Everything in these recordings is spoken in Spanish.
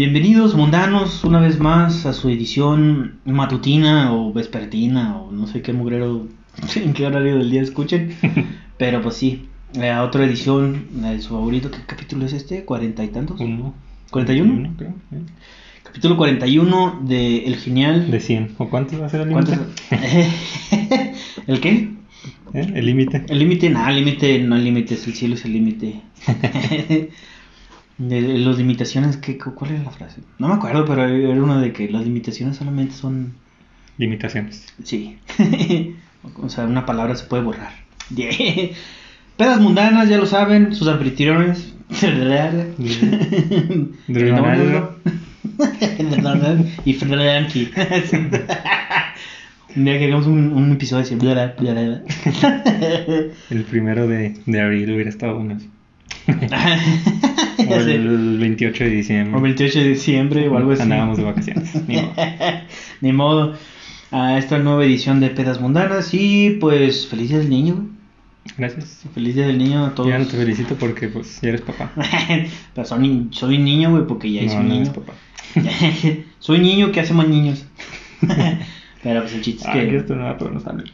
Bienvenidos mundanos una vez más a su edición matutina o vespertina o no sé qué mugrero en qué horario del día escuchen. Pero pues sí, eh, a otra edición la de su favorito. ¿Qué capítulo es este? ¿Cuarenta y tantos? Uno. ¿41? creo. ¿eh? Capítulo 41 de El Genial. De 100. ¿O cuánto va a ser el límite? ¿Cuántos? ¿El qué? ¿Eh? El límite. El límite, nada, el límite no hay límites, el cielo es el límite. De las limitaciones, ¿qué, ¿cuál era la frase? No me acuerdo, pero era uno de que las limitaciones solamente son. Limitaciones. Sí. o sea, una palabra se puede borrar. Pedas mundanas, ya lo saben, sus anfitriones. Y Frankie. Un día que hagamos un, un episodio así. El primero de, de abril hubiera estado bueno. O el 28 de diciembre. O 28 de diciembre o algo así. Andábamos de vacaciones. Ni modo. Ni modo. A esta nueva edición de Pedas Mundanas. Y pues, feliz día del niño. Gracias. Feliz día del niño a todos. Ya no te felicito porque pues ya eres papá. Pero soy, soy niño, güey, porque ya No, soy no niño. eres papá. soy niño que hace más niños. Pero pues el chiste es que que. esto no pero no sale.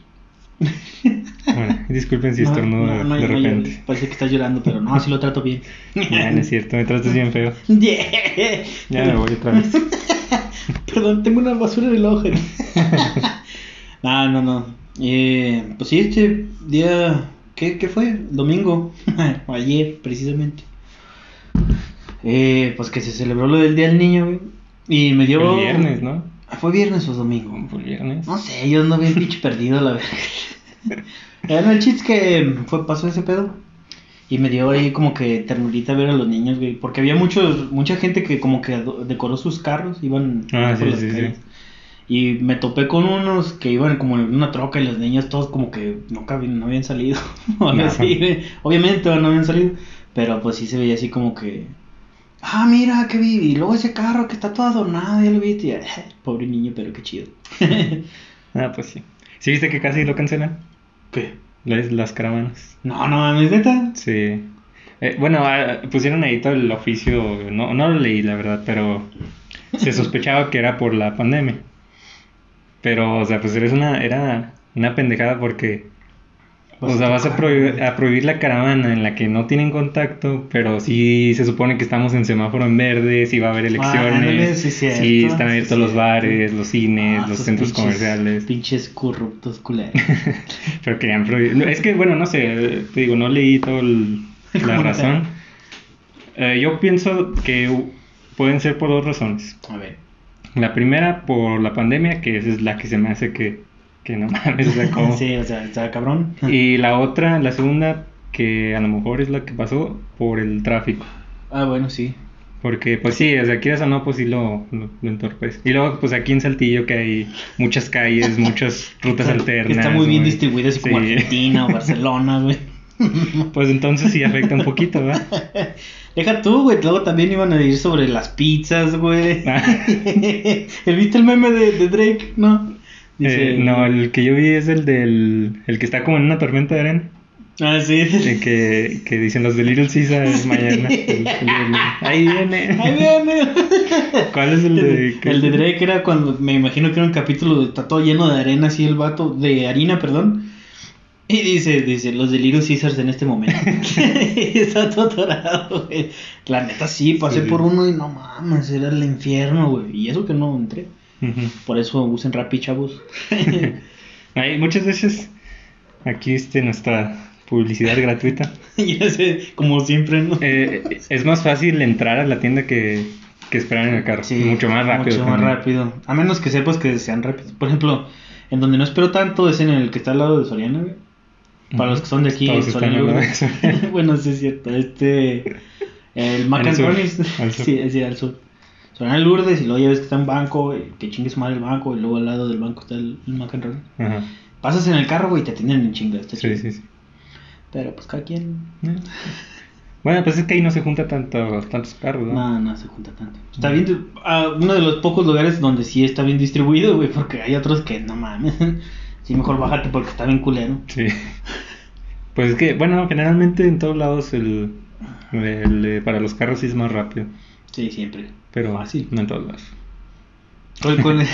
Bueno, disculpen si estornudo no, no, de no repente. llores. Parece que estás llorando, pero no, así lo trato bien. Ya, no es cierto, me tratas bien feo. Yeah. Ya me voy otra vez. Perdón, tengo una basura en el ojo. no, no, no. Eh, pues sí, este día, ¿qué, qué fue? Domingo, o ayer precisamente. Eh, pues que se celebró lo del Día del Niño, güey. Y me dio... El viernes, ¿no? ¿Fue viernes o domingo? Fue el viernes. No sé, yo ando bien pinche perdido, la verdad. El chiste que fue, pasó ese pedo. Y me dio ahí como que ternurita ver a los niños, güey. Porque había muchos, mucha gente que como que decoró sus carros, iban Ah, por sí, las sí, calles. sí. Y me topé con unos que iban como en una troca y los niños todos como que no, cabían, no habían salido. así. Obviamente no habían salido. Pero pues sí se veía así como que... Ah, mira, que vi. Y luego ese carro que está todo adornado, ya lo viste. Y, "Eh, Pobre niño, pero qué chido. Ah, pues sí. ¿Sí viste que casi lo cancelan? ¿Qué? Las, las caravanas. No, no mames, neta. Sí. Eh, bueno, ah, pusieron ahí todo el oficio, no, no lo leí la verdad, pero se sospechaba que era por la pandemia. Pero, o sea, pues era una, era una pendejada porque, o sea, vas a prohibir, a prohibir la caravana en la que no tienen contacto, pero sí se supone que estamos en semáforo en verde, sí va a haber ándale, elecciones, sí, cierto, sí están sí, abiertos los cierto. bares, los cines, Ah, los centros pinches- comerciales. Pinches corruptos culeros. Pero querían prohibir. Es que, bueno, no sé, te digo, no leí toda la razón. Eh, yo pienso que pueden ser por dos razones. A ver. La primera, por la pandemia, que esa es la que se me hace que, que no mames, o sea, como- Sí, o sea, está cabrón. Y la otra, la segunda, que a lo mejor es la que pasó, por el tráfico. Ah, bueno, sí. Porque, pues sí, o sea, quieras o no, pues sí lo, lo, lo entorpece. Y luego, pues aquí en Saltillo, que hay muchas calles, muchas rutas alternas. Está muy bien muy- distribuido, así como sí. Argentina o Barcelona, güey. Pues entonces sí afecta un poquito, ¿verdad? Deja tú, güey. Luego también iban a ir sobre las pizzas, güey. Ah. ¿El viste el meme de, de Drake? No. Dice- Eh, no, el que yo vi es el del. El que está como en una tormenta de arena. Ah, sí. El que, que dicen los de Little Caesar mañana. El- el- el- ahí viene. Ahí viene. ¿Cuál es el de.? El de Drake era cuando me imagino que era un capítulo está todo lleno de arena, así el vato, de harina, perdón. Y dice, dice, los de Little Caesars en este momento. Está todo dorado, güey. La neta sí, pasé Sí. por uno y no mames, era el infierno, güey. Y eso que no entré. Por eso usen Rappi, chavos. Hay muchas veces. Aquí este, nuestra publicidad gratuita. ya sé, como siempre, ¿no? Eh, es más fácil entrar a la tienda que, que esperar en el carro. Sí, mucho más rápido. Mucho más también. rápido. A menos que sepas que sean rápidos. Por ejemplo, en donde no espero tanto es en el que está al lado de Soriana, güey. Para los que son de aquí, Soriana bueno, sí es cierto. Este. El Mac Al and sur, al sur. Sí, sí, al sur. Soriana Lourdes y luego ya ves que está un banco, que chingue su madre el banco, y luego al lado del banco está el, el Mac and Ronnie's. Ajá. Pasas en el carro, güey, y te atienden en chinga. Está Sí, sí, sí. Pero pues cada quien. Eh. Bueno, pues es que ahí no se junta tanto, tantos carros, ¿no? No, no se junta tanto. Está bien, ah, uno de los pocos lugares donde sí está bien distribuido, güey, porque hay otros que no mames. Sí, mejor bájate porque está bien culero. Sí. Pues es que, bueno, generalmente en todos lados el, el, eh, para los carros sí es más rápido. Sí, siempre. Pero Fácil. no en. ¿Cuál- cuál-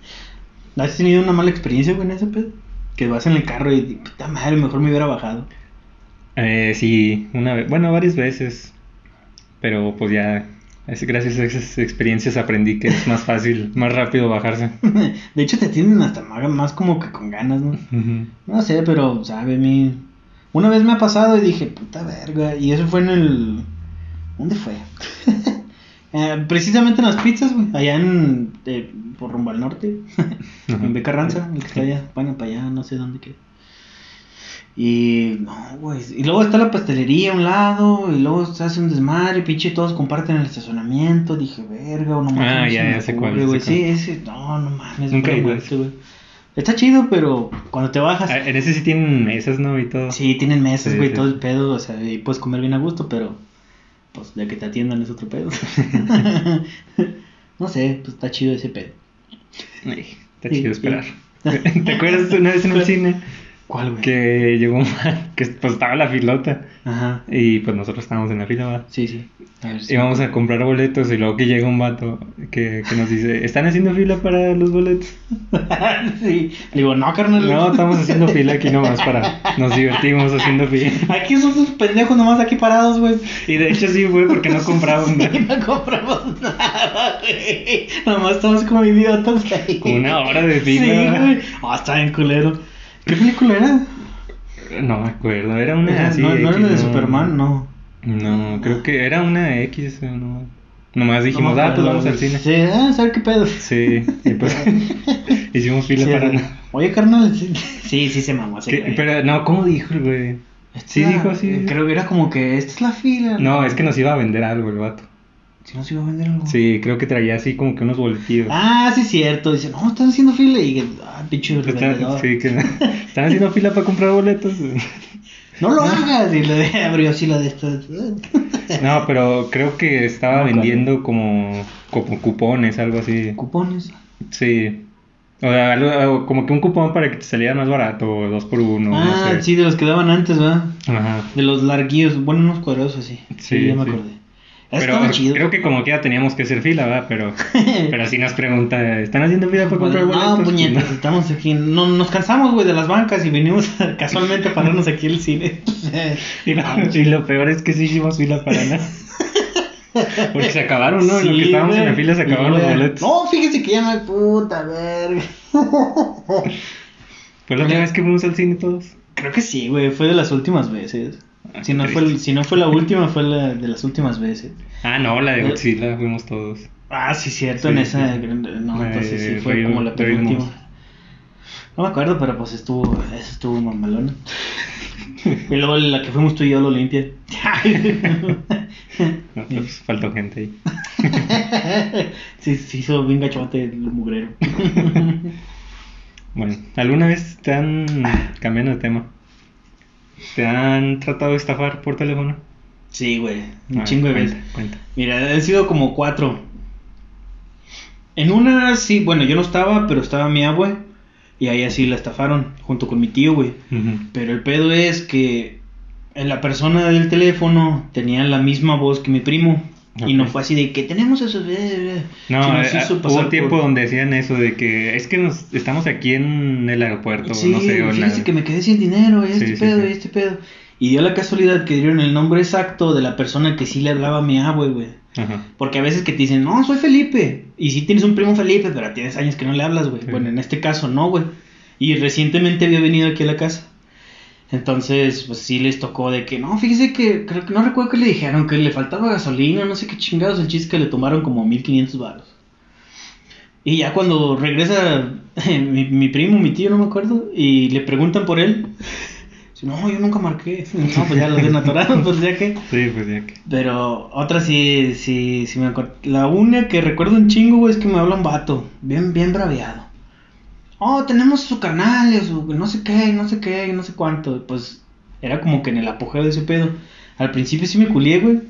¿Has tenido una mala experiencia, en ese pedo? Que vas en el carro y, puta madre, mejor me hubiera bajado. Eh, sí, una vez, bueno, varias veces. Pero pues ya, gracias a esas experiencias aprendí que es más fácil, más rápido bajarse. De hecho, te tienen hasta más, como que con ganas, ¿no? No sé, pero, sabe, a mí... Una vez me ha pasado y dije, puta verga, y eso fue en el... ¿Dónde fue? Eh, precisamente en las pizzas, güey, allá en... eh, por rumbo al norte, en Beca Ranza, el que está allá, bueno, para allá, no sé dónde queda. Y, no, güey, y luego está la pastelería a un lado, y luego se hace un desmadre, pinche, todos comparten el estacionamiento, dije, verga, o no mames, Ah, ya, ya sé cuál, güey, sí, ese, no, no mames, Nunca he güey. Está chido, pero cuando te bajas... Ah, En ese sí tienen mesas, ¿no? Y todo. Sí, tienen mesas, Sí, güey, sí. todo el pedo, o sea, y puedes comer bien a gusto, pero pues de que te atiendan es otro pedo. no sé, pues está chido ese pedo. Ay, está chido esperar. ¿Te acuerdas una vez en el cine ¿Cuál, güey? que llegó un man, que pues estaba la filota Ajá. y pues nosotros estábamos en la fila, ¿va? Sí, sí. Sí. Íbamos a comprar boletos y luego que llega un vato que, que nos dice, ¿están haciendo fila para los boletos? sí. Le digo, no, carnal. No, estamos haciendo fila aquí nomás para... Nos divertimos haciendo fila. Aquí son sus pendejos nomás aquí parados, güey. Y de hecho sí fue porque no compraban Y no compramos nada, güey. Nomás estamos como idiotas ahí. una hora de Sí, fila. güey. Ah, está bien culero. ¿Qué película era? No me acuerdo, era una Era- así. no, no era la de Superman, no. No, creo que era una X. eh, No. Nomás dijimos, No ah, pues vamos al cine. Sí, ah, ¿sabes qué pedo? Sí, y pues hicimos fila Sí, para nada. Oye, carnal. Sí, sí, sí se mamó. güey. Pero no, ¿cómo dijo el güey? Esta sí dijo así. Creo que era como que esta es la fila. No, es que nos iba a vender algo el vato. Si no se iba a vender algo. Sí, creo que traía así como que unos boletillos. Ah, sí, cierto. Dice, no, están haciendo fila. Y ah, pinche Están, sí, que están haciendo fila para comprar boletos. No lo hagas. Y le abrió así la de estas. No, pero creo que estaba No, claro. vendiendo como, como cupones, algo así. Cupones. Sí. O sea, algo- algo- como que un cupón para que te saliera más barato, dos por uno, no ah, sé. sí, de los que daban antes, ¿verdad? Ajá. De los larguillos. Bueno, unos cuadrados así. Sí, Sí, ya me sí. acordé. Pero creo que como quiera teníamos que hacer fila, ¿verdad? Pero, pero si nos pregunta, ¿están haciendo fila para comprar Bueno, boletos? no, puñetas, estamos aquí. No, nos cansamos, güey, de las bancas y venimos a- casualmente a pararnos aquí el cine. Y, lo, y lo peor es que sí hicimos fila para nada. Porque se acabaron, ¿no? en lo que estábamos en la fila se acabaron los boletos. No, fíjese que ya no hay puta verga. ¿Fue la última vez que fuimos al cine todos? Creo que sí, güey, fue de las últimas veces. Ah, Si no, fue, si no fue la última, fue la de las últimas veces. Ah, no, la de Eh. Godzilla, fuimos todos. Ah, sí, cierto, Sí, en esa. sí. No, La entonces sí fue como la penúltima. No me acuerdo, pero pues estuvo. Eso estuvo mamalona. y luego la que fuimos tú y yo lo limpia. No, pues faltó gente ahí. sí, se hizo bien gachote el mugrero. Bueno, ¿alguna vez te han, cambiando de tema, te han tratado de estafar por teléfono? sí, güey, un A ver, chingo de veces. Cuenta. Mira, han sido como cuatro. En una, sí, bueno, yo no estaba, pero estaba mi abue. Y ahí así la estafaron, junto con mi tío, güey. Pero el pedo es que en la persona del teléfono tenía la misma voz que mi primo. Y no fue así de que tenemos eso. No, eh, hubo un tiempo por- donde decían eso de que es que nos estamos aquí en el aeropuerto, Sí, no sé, o en la- que me quedé sin dinero, y este Sí, pedo, sí. y este pedo. Y dio la casualidad que dieron el nombre exacto de la persona que sí le hablaba a mi abue, güey. Porque a veces que te dicen, no, soy Felipe. Y sí tienes un primo Felipe, pero tienes años que no le hablas, güey. Bueno, en este caso no, güey. Y recientemente había venido aquí a la casa. Entonces, pues sí les tocó de que, no, fíjese que, creo que no recuerdo que le dijeron que le faltaba gasolina, no sé qué chingados. El chiste que le tomaron como 1500 baros. Y ya cuando regresa mi, mi primo, mi tío, no me acuerdo, y le preguntan por él. No, yo nunca marqué. No, pues ya lo desnaturaron, pues ya que. Sí, pues ya que. Pero otra sí, sí, sí me acuerdo. La una que recuerdo un chingo, güey, es que me habla un vato, bien, bien braviado. Oh, tenemos su canal, y su no sé qué, no sé qué, no sé cuánto. Pues era como que en el apogeo de ese pedo. Al principio sí me culié, güey.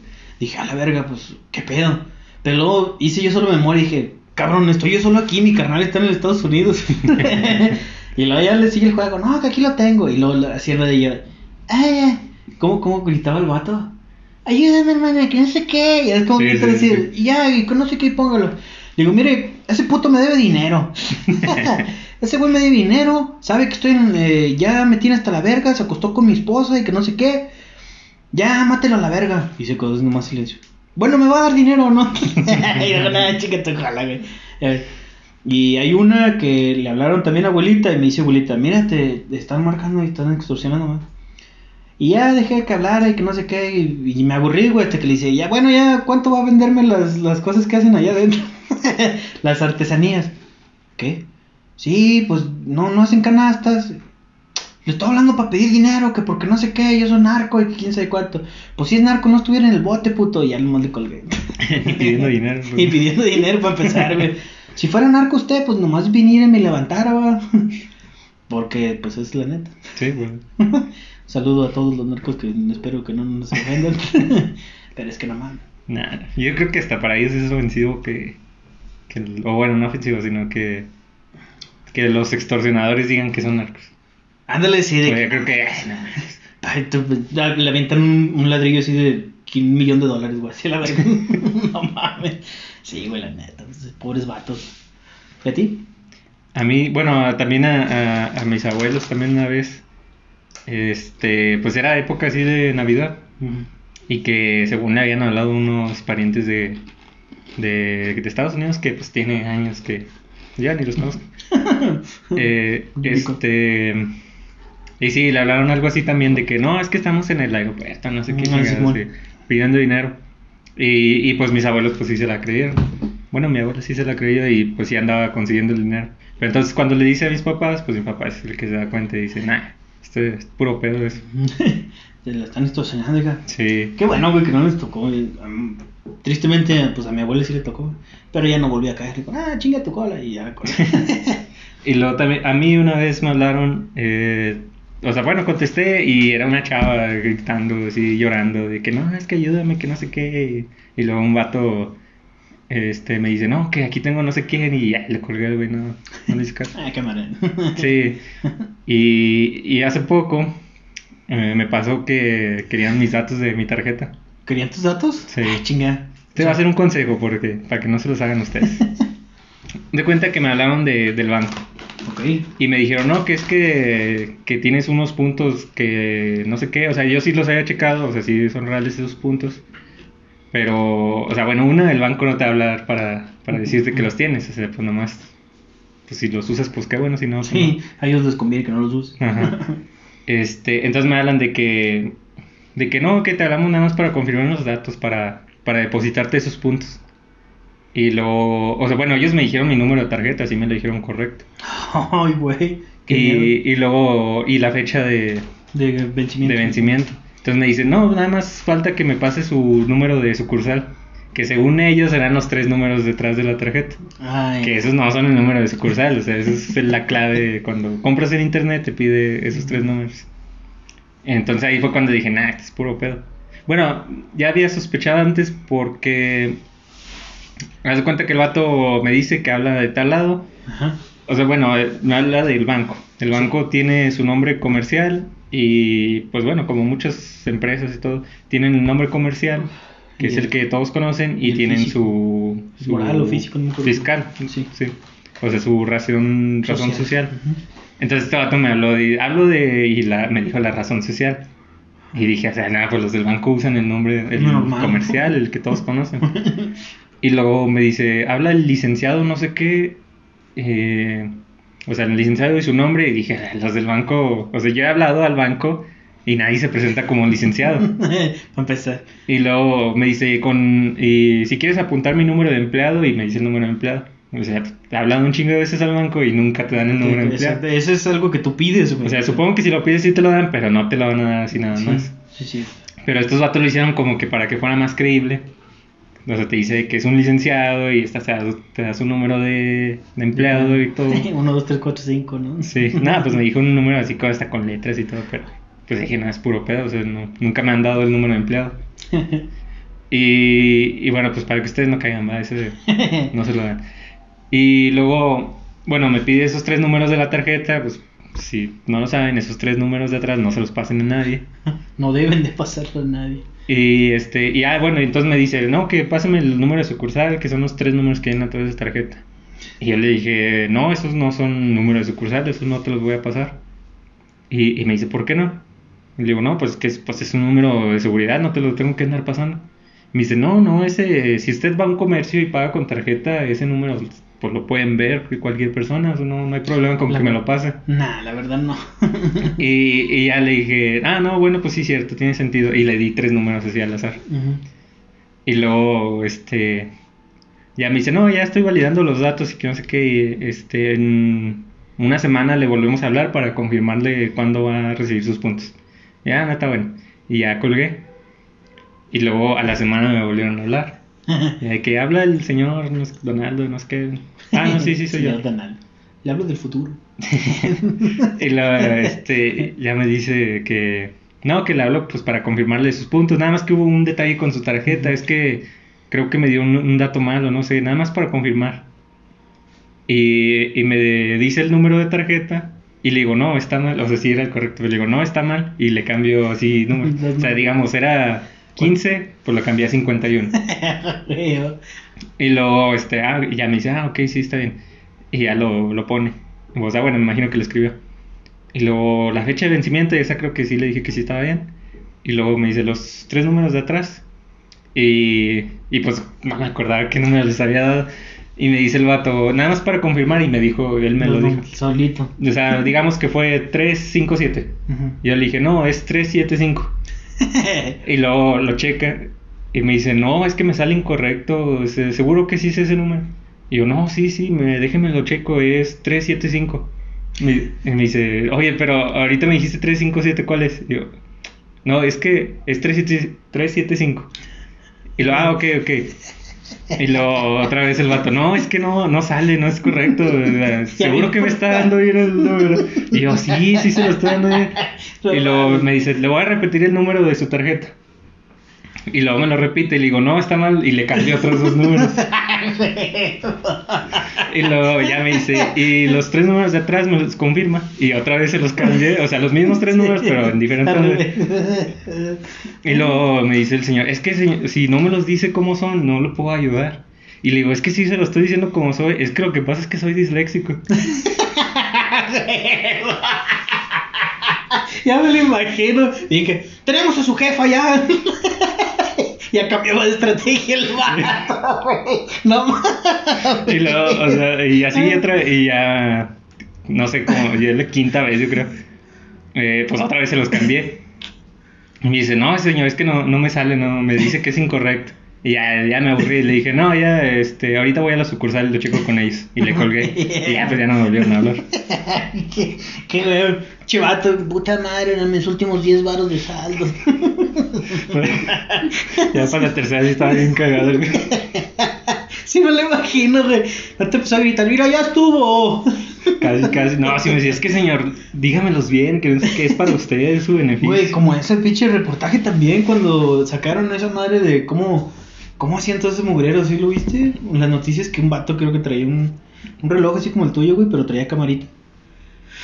Dije, a la verga, pues, ¿qué pedo? Pero luego hice yo solo memoria y dije, cabrón, estoy yo solo aquí, mi carnal está en los Estados Unidos. y luego ya le sigue el juego, no, que aquí lo tengo. Y luego así era de yo, ¡eh! ¿Cómo, cómo gritaba el vato? ayúdame, hermana, que no sé qué. Y es como Sí, que sí, decir, ya, y no sé qué, póngalo. Digo, mire, ese puto me debe dinero. ese güey me debe dinero, sabe que estoy en, eh, ya me tiene hasta la verga, se acostó con mi esposa y que no sé qué. Ya, mátelo a la verga. Y se quedó nomás silencio. Bueno, ¿me va a dar dinero o no? y yo, nada, chica, te ojalá, güey. Eh, Y hay una que le hablaron también a abuelita y me dice abuelita, mira, te, te están marcando y están extorsionando, man. Y ya dejé que hablara y que no sé qué, y, y me aburrí, güey, hasta que le dice, ya, bueno, ya, ¿cuánto va a venderme las, las cosas que hacen allá adentro? las artesanías. ¿Qué? Sí, pues no, no hacen canastas. Le estoy hablando para pedir dinero, que porque no sé qué, yo soy narco y quién sabe cuánto. Pues si es narco, no estuviera en el bote, puto, y ya nomás le colgué. y pidiendo dinero. pues. y pidiendo dinero para empezar, güey. Si fuera narco usted, pues nomás viniera y me levantara, va. Porque, pues es la neta. Sí, bueno. Saludo a todos los narcos que espero que no nos ofendan. Pero es que no mames. Nada, yo creo que hasta para ellos es ofensivo que, que o bueno, no ofensivo, sino que, que los extorsionadores digan que son narcos. Ándale, sí, de Yo que. creo que, ay, no. Pues, le avientan un, un ladrillo así de un millón de dólares, güey. Así la verga. no mames. Sí, güey, la neta. pues, pobres vatos. ¿Y a ti? A mí, bueno, también a, a, a mis abuelos también una vez, este, pues era época así de Navidad y que según le habían hablado unos parientes de, de, de Estados Unidos que pues tiene años que ya ni los conozco. Eh, este, y sí, le hablaron algo así también de que no, es que estamos en el aeropuerto, no sé qué, chingados, Simón. sí, pidiendo dinero. Y, y pues mis abuelos pues sí se la creyeron. Bueno, mi abuelo sí se la creyó y pues sí andaba consiguiendo el dinero. Pero entonces cuando le dice a mis papás, pues mi papá es el que se da cuenta y dice, nah, esto es puro pedo eso. Se la están extorsionando, hija. Sí. Qué bueno, güey, que no les tocó. Am- Tristemente, pues a mi abuela sí le tocó. Pero ya no volví a caer. Le digo, ah, chinga tu cola. Y ya. Y luego también, a mí una vez me hablaron, eh, o sea, bueno, contesté y era una chava gritando, así, llorando, de que no, es que ayúdame, que no sé qué. Y, luego un vato este, me dice, no, que aquí tengo no sé quién, y ya le colgué, güey, no, no le hice caso. ah, qué. Sí, y, y hace poco eh, me pasó que querían mis datos de mi tarjeta. ¿Querían tus datos? Sí. Ah, chinga. Te voy a hacer un consejo porque, para que no se los hagan ustedes. De cuenta que me hablaron de, del banco. Ok. Y me dijeron, no, que es que, que tienes unos puntos que no sé qué, o sea, yo sí los había checado, o sea, sí son reales esos puntos. Pero, o sea, bueno, una, el banco no te va a hablar para, para decirte que los tienes, o sea, pues nomás, pues si los usas, pues qué bueno, si no, pues Sí, a ellos les conviene que no los uses. no. Ajá. Este, entonces me hablan de que, de que no, que te hablamos nada más para confirmar los datos, para, para depositarte esos puntos. Y luego, o sea, bueno, ellos me dijeron mi número de tarjeta, así me lo dijeron correcto. Ay, güey. Y, y luego, y la fecha de, De vencimiento. de vencimiento. Entonces me dicen, no, nada más falta que me pase su número de sucursal. Que según ellos eran los tres números detrás de la tarjeta. Ay. Que esos no son el número de sucursal, o sea, esa es la clave. Cuando compras en internet te pide esos tres números. Entonces ahí fue cuando dije, nah, esto es puro pedo. Bueno, ya había sospechado antes porque... Haz de cuenta que el vato me dice que habla de tal lado. Ajá. O sea, bueno, eh, me habla del banco. El banco tiene su nombre comercial y pues bueno, como muchas empresas y todo, tienen el nombre comercial, que es el que todos conocen, y, tienen físico. su, su Moral o físico, no fiscal. Sí. O sea, su razón, razón social. Ujú. Entonces este vato me habló de, hablo de, y la, me dijo la razón social. Y dije, o sea, nada, pues los del banco usan el nombre, el Normal. comercial, el que todos conocen. Y luego me dice, habla el licenciado no sé qué, eh, o sea, el licenciado y su nombre, y dije, "Ah, los del banco, o sea, yo he hablado al banco y nadie se presenta como licenciado. Para empezar. Y luego me dice, con, y si quieres apuntar mi número de empleado, y me dice el número de empleado. O sea, te hablan un chingo de veces al banco y nunca te dan el número de empleado. Eso es algo que tú pides, güey. O sea, supongo que si lo pides sí te lo dan, pero no te lo van a dar así nada sí, más. sí, sí. Pero estos vatos lo hicieron como que para que fuera más creíble. O sea, te dice que es un licenciado y esta te da, te da su número de, de empleado y todo. 1, 2, 3, 4, 5, ¿no? Sí, nada, pues me dijo un número así hasta con letras y todo, pero pues dije, no, es puro pedo, o sea, no- nunca me han dado el número de empleado. Y, y bueno, pues para que ustedes no caigan, ¿va? Ese no se lo dan. Y luego, bueno, me pide esos tres números de la tarjeta, pues si no lo saben, esos tres números de atrás no se los pasen a nadie. No deben de pasarlo a nadie. Y este, y ah, bueno, entonces me dice, no, que pásame el número de sucursal, que son los tres números que hay en atrás de esa tarjeta. Y yo le dije, no, esos no son números de sucursal, esos no te los voy a pasar. Y, y me dice, ¿por qué no? Y le digo, no, pues que es, pues es un número de seguridad, no te lo tengo que andar pasando. Y me dice, no, no, ese, si usted va a un comercio y paga con tarjeta, ese número pues lo pueden ver cualquier persona, no, no hay problema con La- que me lo pase. Nah, la verdad no. Y, y ya le dije, ah, no, bueno, pues sí, cierto, tiene sentido. Y le di tres números así al azar. Y luego, este, ya me dice, no, ya estoy validando los datos y que no sé qué, y, este, en una semana le volvemos a hablar para confirmarle cuándo va a recibir sus puntos. Ya, no está bueno. Y ya colgué. Y luego a la semana me volvieron a hablar. Y de que habla el señor no Donaldo, no sé qué. Ah, no, sí, sí, soy yo. Señor Donald. Le hablo del futuro. Y luego, este, ya me dice que, no, que le hablo pues para confirmarle sus puntos. Nada más que hubo un detalle con su tarjeta, es que creo que me dio un, un dato malo, no sé, nada más para confirmar. Y, y me dice el número de tarjeta y le digo, no, está mal, o sea, sí era el correcto, le digo, no, está mal, y le cambio así número. O sea, digamos, era 15, pues lo cambié a 51. Y luego, este, ah, y ya me dice, ah, ok, sí, está bien. Y ya lo, lo pone. O sea, bueno, me imagino que lo escribió. Y luego la fecha de vencimiento, esa creo que sí le dije que sí estaba bien. Y luego me dice los tres números de atrás. Y, y pues no me acordaba qué número les había dado. Y me dice el vato, nada más para confirmar, y me dijo, él me lo dijo. Solito. O sea, digamos que fue 357. Ujú. Y yo le dije, no, es 375. Y luego lo checa y me dice, no, es que me sale incorrecto, se- seguro que sí es ese número. Y yo, no, sí, sí, me, déjeme lo checo, es 375. Me- y me dice, oye, pero ahorita me dijiste 357, ¿cuál es? Y yo, no, es que es 37 375. Y lo, ah, ok, ok. Y luego otra vez el vato, no, es que no, no sale, no es correcto. Seguro que me está dando bien el número. Y yo, sí, sí se lo estoy dando bien. Y luego me dice, le voy a repetir el número de su tarjeta. Y luego me lo repite y le digo, no, está mal. Y le cambio otros dos números. Y luego ya me dice, y los tres números de atrás me los confirma. Y otra vez se los cambié, o sea, los mismos tres números, pero en diferentes números. Y luego me dice el señor, es que señor, si no me los dice cómo son, no lo puedo ayudar. Y le digo, es que sí se lo estoy diciendo como soy, es que lo que pasa es que soy disléxico. ya me lo imagino. Dije, tenemos a su jefa ya. Ya cambiaba de estrategia el vato, güey. No mames. Y luego, o sea, y así otra y ya, no sé cómo, ya es la quinta vez yo creo, eh, pues otra vez se los cambié. Y me dice, no, señor, es que no, no me sale, no, me dice que es incorrecto. Y ya, ya me aburrí y le dije, no, ya, este, ahorita voy a la sucursal y lo checo con ellos. Y le colgué. Y ya, pues ya no me volvieron a hablar. qué, qué güey. Chivato, puta madre, en mis últimos 10 varos de saldo. ya para la tercera sí estaba bien cagado. güey. Sí, me lo imagino, güey. No te empezó a gritar, mira, ya estuvo. Casi, casi. No, si me decía, es que señor, dígamelos bien, que, que es para usted, su beneficio. Güey, como ese pinche reportaje también cuando sacaron esa madre de cómo, cómo hacían todos esos mugreros, ¿sí lo viste? En las noticias que un vato creo que traía un, un reloj así como el tuyo, güey, pero traía camarita.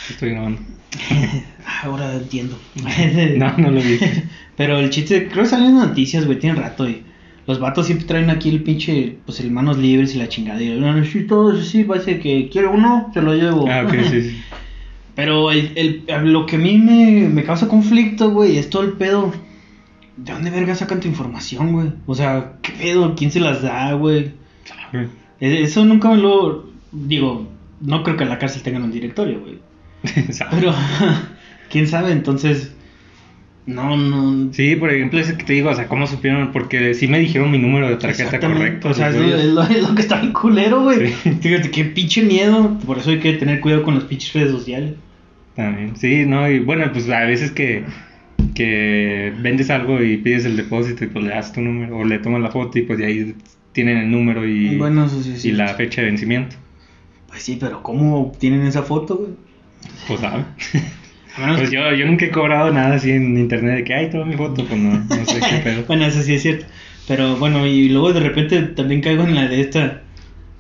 Estoy grabando. Ah, Ahora entiendo. No, no lo vi. Pero el chiste, creo que salen en las noticias, güey, tiene rato, y los vatos siempre traen aquí el pinche, pues el manos libres y la chingada. Y yo, sí, todo eso sí, parece que quiere uno, se lo llevo. Ah, ok, sí, sí. Pero el, el, lo que a mí me, me causa conflicto, güey, es todo el pedo. ¿De dónde verga sacan tu información, güey? O sea, ¿qué pedo? ¿Quién se las da, güey? Güey. E- Eso nunca me lo... Digo, no creo que en la cárcel tengan un directorio, güey. Pero, ¿quién sabe? Entonces, no, no... Sí, por ejemplo, ese que te digo, o sea, ¿cómo supieron? Porque sí me dijeron mi número de tarjeta correcto. O sea, lo- es lo que está bien culero, güey. Sí. Fíjate, qué pinche miedo. Por eso hay que tener cuidado con las pinches redes sociales. También, sí, no, y bueno, pues a veces que, que vendes algo y pides el depósito y pues le das tu número o le tomas la foto y pues de ahí tienen el número y, Bueno, eso sí, sí. y la fecha de vencimiento. Pues sí, pero ¿cómo obtienen esa foto, güey? Pues sabe. Pues yo, yo nunca he cobrado nada así en internet de que, ay, toma mi foto, pues no, no sé qué pedo. bueno, eso sí es cierto. Pero bueno, y luego de repente también caigo en la de esta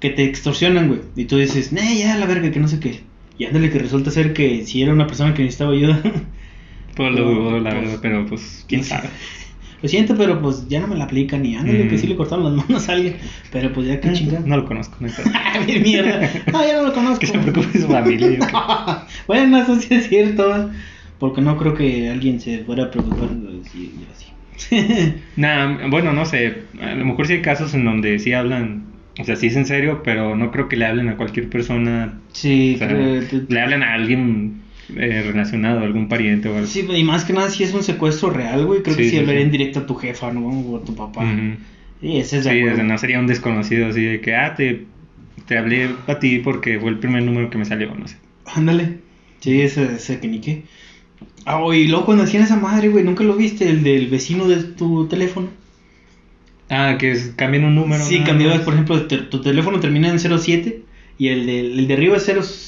que te extorsionan, güey. Y tú dices, nah, ya la verga, que no sé qué. Y ándale que resulta ser que si era una persona que necesitaba ayuda. Pues lo dudo, la Pues, verdad, pero pues quién sabe. Lo siento, pero pues ya no me la aplican y ándale que Mm. sí le cortaron las manos a alguien. Pero pues ya que chingada. No lo conozco, no. Ay, mierda. No, ya no lo conozco. Que se preocupe su familia. bueno, eso sí es cierto. Porque no creo que alguien se fuera a preocupar así. así. Nah, bueno, no sé. A lo mejor sí hay casos en donde sí hablan, o sea, sí es en serio, pero no creo que le hablen a cualquier persona. sí, O sea, le hablan a alguien eh, relacionado, algún pariente o algo. Sí, y más que nada si es un secuestro real, güey. Creo que Sí, sí, sí, hablarían sí. directo a tu jefa, ¿no? O a tu papá. Sí, ese es de Sí, o acuerdo. sea, no sería un desconocido así de que, ah, te, te hablé a ti porque fue el primer número que me salió, no sé. Ándale. Sí, ese, ese que ni qué. Ah, y luego cuando hacían esa madre, güey, ¿nunca lo viste? El del vecino de tu teléfono. Ah, que es, cambian un número. sí, cambiabas, por ejemplo, te- tu teléfono termina en 07 y el de, el de arriba es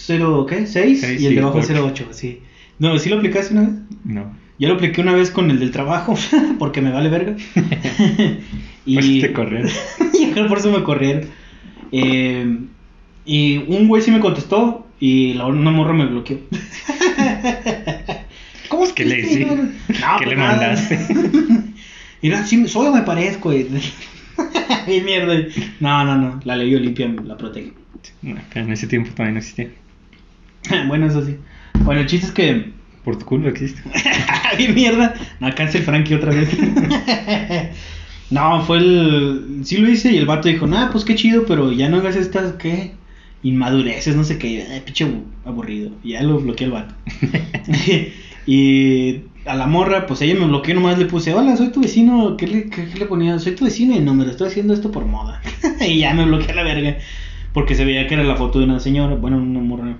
00, ¿qué? 6 Seis y el y de abajo es ocho. 08, sí. No, ¿sí lo aplicaste una vez? No. Yo lo apliqué una vez con el del trabajo, porque me vale verga. y te corrieron. y por eso me corrieron. Eh, y un güey sí me contestó y la una morra me bloqueó. ¿Cómo es ¿Qué le hice? No, ¿Qué pues le nada. mandaste? Mira, sí, solo me parezco, güey. Bien mierda. No, no, no. La ley Olimpia la protege. Pero en ese tiempo todavía no existía. bueno, eso sí. Bueno, el chiste es que. Por tu culo existe. Bien mierda. No, cancel Frankie otra vez. no, fue el. Sí lo hice y el vato dijo, nah, pues qué chido, pero ya no hagas estas, ¿qué? Inmadureces, no sé qué. Pinche abu- aburrido. Y ya lo bloqueé al vato. y a la morra, pues ella me bloqueó, nomás le puse, hola, soy tu vecino. ¿Qué le, qué, qué le ponía? Soy tu vecino y no, me lo estoy haciendo esto por moda. y ya me bloqueé a la verga. Porque se veía que era la foto de una señora, bueno, una morra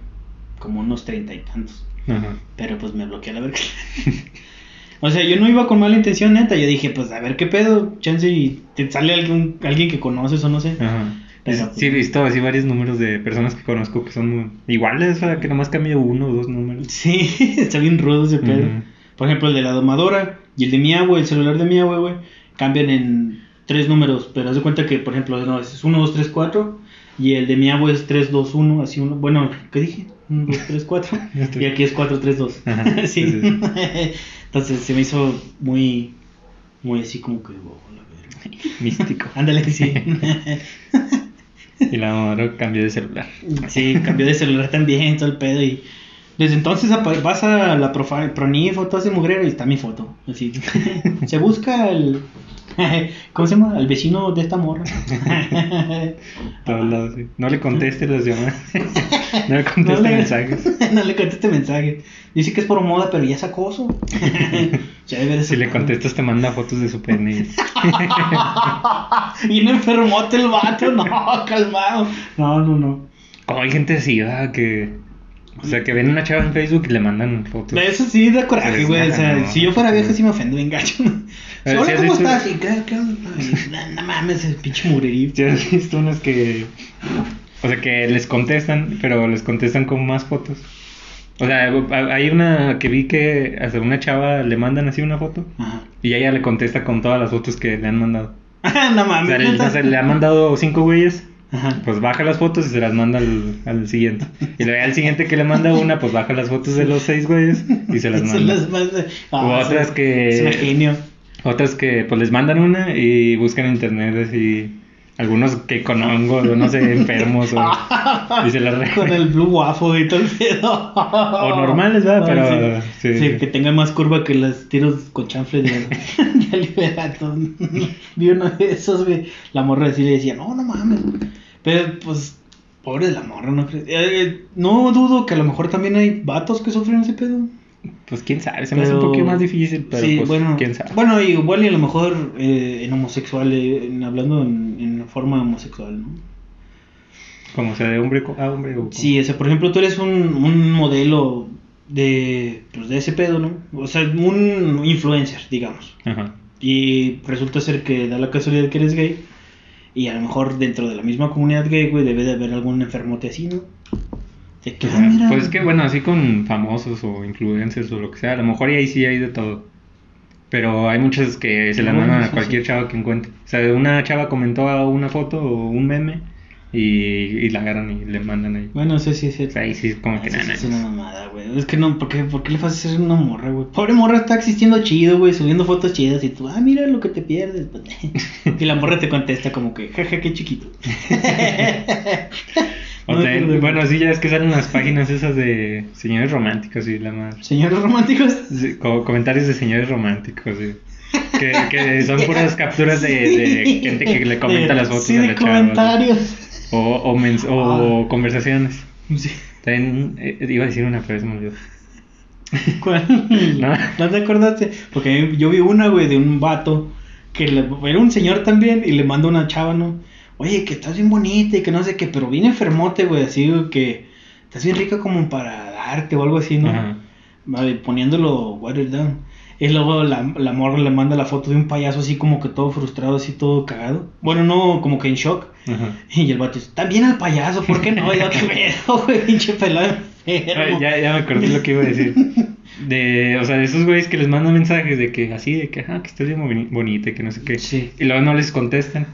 como unos treinta y tantos. Ajá. Pero pues me bloqueé a la verga. o sea, yo no iba con mala intención, neta. Yo dije, pues a ver qué pedo, chance y te sale algún, alguien que conoces o no sé. Ajá. Pero, Es- pues, sí, he visto así varios números de personas que conozco que son iguales, o sea, que nomás cambia uno o dos números. Sí, está bien rudo ese pedo. Ujú. Por ejemplo, el de la domadora y el de mi abue, el celular de mi abue, güey, cambian en tres números. Pero haz de cuenta que, por ejemplo, no, es 1, 2, 3, 4. Y el de mi abue es 3, 2, 1, así uno. Bueno, ¿qué dije? 1, 2, 3, 4. y aquí es 4, 3, 2. Ajá, sí. sí, sí. Entonces se me hizo muy, muy así como que, oh, la verga. Místico. Ándale, sí. Y la mamá cambió de celular. sí, cambió de celular también, todo el pedo. Y desde entonces vas a la Pronif o todo ese mugrero y está mi foto. Así. Se busca el. ¿Cómo se llama? Al vecino de esta morra. Todos lados, sí. No le conteste las llamadas. no le conteste No le- mensajes. no le conteste mensaje. Dice que es por moda, pero ya es acoso. Si le contestas te manda fotos de su pene. Bien enfermote el vato, no, calmado. No, no, no. Como hay gente así, ¿verdad? Que... O sea, que ven una chava en Facebook y le mandan fotos. Eso sí da coraje, güey. O sea, no. si yo fuera vieja, sí me ofendo bien gacho. ver, Hola, ¿sí has ¿cómo visto? estás? No, mames, el pinche mugrerío. ¿Ya has visto unas que... O sea, que les contestan, pero les contestan con más fotos? O sea, hay una que vi que hasta una chava le mandan así una foto Ajá. y ella le contesta con todas las fotos que le han mandado. no O mames. sea, le, o sea, le han mandado cinco güeyes, Ajá. pues baja las fotos y se las manda al, al siguiente. Y luego al siguiente que le manda una, pues baja las fotos de los seis güeyes y se las Se manda. las manda. O Ah, otras que- Es un genio. Otras que pues les mandan una y buscan en internet así algunos que con hongos o no sé, enfermos o, y se las Con el blue waffle y todo el pedo. O normales, ¿verdad? Pero, Ah, sí. sí, Sí, sí. que tenga más curva que los tiros con chanfle de, de Liberato. Vi uno de esos, güey. La morra sí le decía, no, no mames. Pero, pues, pobre de la morra, ¿no crees? Eh, eh, no dudo que a lo mejor también hay vatos que sufren ese pedo. Pues quién sabe, se me hace un poquito más difícil, pero sí, pues bueno, quién sabe. bueno, igual y a lo mejor eh, en homosexual, eh, en- hablando en, en forma homosexual, ¿no? Como sea de hombre a hombre o Sí, o sea, por ejemplo, tú eres un, un modelo de, pues, de ese pedo, ¿no? O sea, un influencer, digamos. Ajá. Y resulta ser que da la casualidad que eres gay. Y a lo mejor dentro de la misma comunidad gay, güey, debe de haber algún enfermote así, ¿no? De que, ah, mira. Pues es que bueno, así con famosos o influencers o lo que sea, a lo mejor y ahí sí hay de todo. Pero hay muchas que se la Bueno, mandan a cualquier sí. chava que encuentre. O sea, una chava comentó una foto o un meme Y, y la agarran y le mandan ahí. Bueno, eso sí es cierto. ahí sí, como que Eso nada. sí es una mamada, güey. Es que no, ¿por qué, ¿por qué le vas a hacer una morra, güey? Pobre morra está existiendo chido, güey, subiendo fotos chidas y tú, ah, mira lo que te pierdes. pues. y la morra te contesta como que, jaja, qué chiquito. O No bueno, sí, ya es que salen las páginas esas de señores románticos y la madre. Señores románticos. Sí, co- comentarios de señores románticos, sí. Que, que son puras capturas de, de gente que le comenta De- las fotos sí, de la chava. O, o, mens- o conversaciones. Sí. También eh, iba a decir una, pero se me olvidó. ¿Cuál? No. ¿No te acordaste? Porque yo vi una, güey, de un vato que le- era un señor también y le manda una chava, ¿no? Oye, que estás bien bonita y que no sé qué, pero bien enfermote, güey, así que estás bien rica como para darte o algo así, ¿no? Ajá. Vale, poniéndolo watered down. Y luego la, la morra le manda la foto de un payaso así como que todo frustrado, así todo cagado. Bueno, no, como que en shock. Ajá. Y el vato dice, también al payaso, ¿por qué no? Y yo, qué pedo, güey, pinche pelado enfermo. Ah, Ya, ya me acordé lo que iba a decir. De, o sea, de esos güeyes que les mandan mensajes de que así, de que, ajá, que estás bien boni- bonita y que no sé qué. Sí. Y luego no les contestan.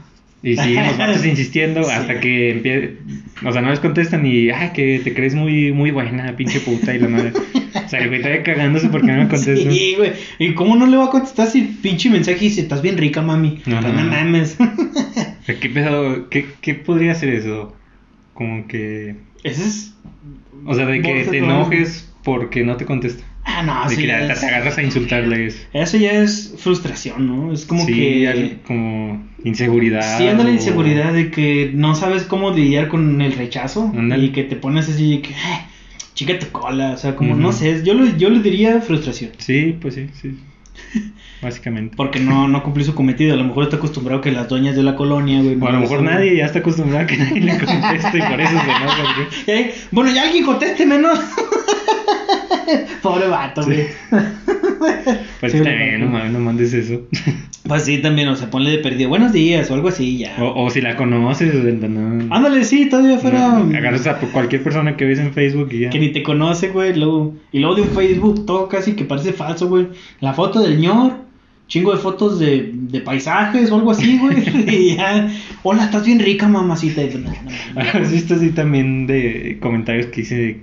Y siguen los vatos insistiendo Sí. hasta que empiece. O sea, no les contestan y, ah, que te crees muy, muy buena, pinche puta y la madre. O sea, el güey está cagándose porque no me contestan. Sí, güey. ¿Y cómo no le va a contestar si el pinche mensaje dice, estás bien rica, mami? Pues no mames. ¿Qué, pedo- qué, ¿Qué podría ser eso? Como que. Ese es... O sea, de que te enojes porque no te contesta. Ah, no, de sí, que te, es- te agarras a insultarles. Eso ya es frustración, ¿no? Es como sí, que... como inseguridad. Sí, anda la o- inseguridad de que no sabes cómo lidiar con el rechazo y que te pones así que, "Ay, chica tu cola, o sea, como, no sé, yo, le- yo diría frustración. Sí, pues sí, sí. Básicamente. Porque no, no cumplió su cometido. A lo mejor está acostumbrado que las doñas de la colonia, güey. O a no lo mejor nadie ya está acostumbrado a que nadie le conteste y por eso se enoja. Eh, Bueno, ya alguien conteste menos. Pobre vato, güey. Pues Sí, también, no mames, no mandes eso. Pues sí, también, o sea, ponle de perdido. Buenos días o algo así, ya. O, o si la conoces, o sea, no. Ándale, sí, todavía fuera. Agarras a cualquier persona que ves en Facebook y ya. Que ni te conoce, güey. Luego, y luego de un Facebook todo casi que parece falso, güey. La foto del ñor, chingo de fotos de, de paisajes o algo así, güey. y ya. Hola, estás bien rica, mamacita. Pues, no, no, no. ¿Has visto así también de comentarios que dice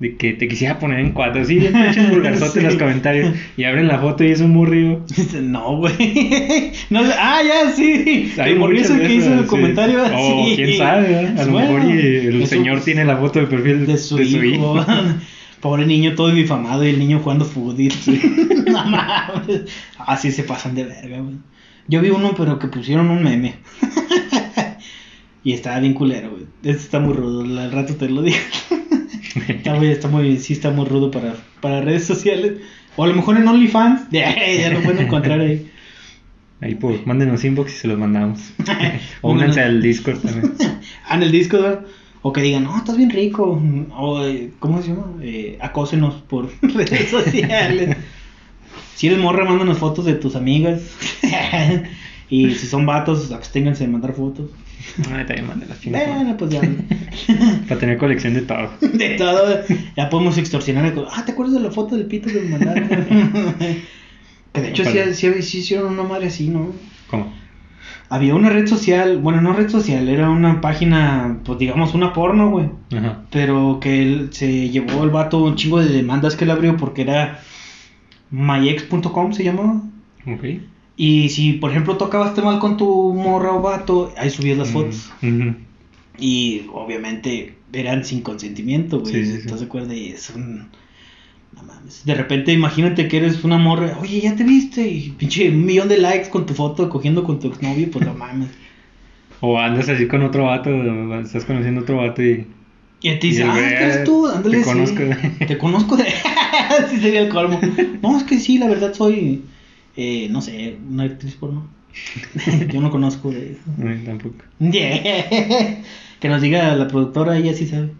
de, que te quisiera poner en cuatro? Sí, pinches vulgarzotes Sí. los comentarios. Y abren la foto y es un morrillo. No, güey. No, ah, ya, sí. Hay de que hizo el sí. comentario. O sí. quién sabe, ¿verdad? A lo mejor y el su- señor tiene la foto de perfil de su hijo. Pobre niño todo difamado y el niño jugando fútbol. no mames. Así se pasan de verga, güey. Yo vi uno, pero que pusieron un meme. y estaba bien culero, güey. Este está muy rudo, al rato te lo digo. Está, muy, está muy, sí está muy rudo para, para redes sociales. O a lo mejor en OnlyFans. ya lo pueden encontrar ahí. Ahí pues, mándenos inbox y se los mandamos. o únanse al Discord también. Ah, en el disco, ¿verdad? O que digan, no, estás bien rico. O, eh, ¿cómo se llama? Eh, acósenos por redes sociales. Si eres morra, mándanos fotos de tus amigas. y si son vatos, absténganse de mandar fotos. También mándelas, chingas. Bueno, pues ya. Para tener colección de todo. De todo. Ya podemos extorsionar. Ah, ¿te acuerdas de la foto del pito que me mandaron? que de hecho sí, sí, sí hicieron una madre así, ¿no? ¿Cómo? Había una red social, bueno, no red social, era una página, pues digamos una porno, güey. Ajá. Pero que él se llevó el vato un chingo de demandas que él abrió porque era myex.com se llamaba. Ok. Y si, por ejemplo, tocabaste mal con tu morra o vato, ahí subías las fotos. Mm, ujú. Y obviamente eran sin consentimiento, güey. Sí. ¿Estás de acuerdo? Y es un. No mames. De repente, imagínate que eres una morra. Oye, ya te viste. Y pinche un millón de likes con tu foto cogiendo con tu exnovio. Pues no mames. O andas así con otro vato, estás conociendo otro vato y. Y te dice, Y ah, que eres tú, ándale. te sí. conozco. Te conozco de. sí, sería el colmo. No, es que sí, la verdad soy. Eh, no sé, una actriz porno. Yo no conozco de eso. Ay, tampoco. Yeah. Que nos diga la productora, ella sí sabe.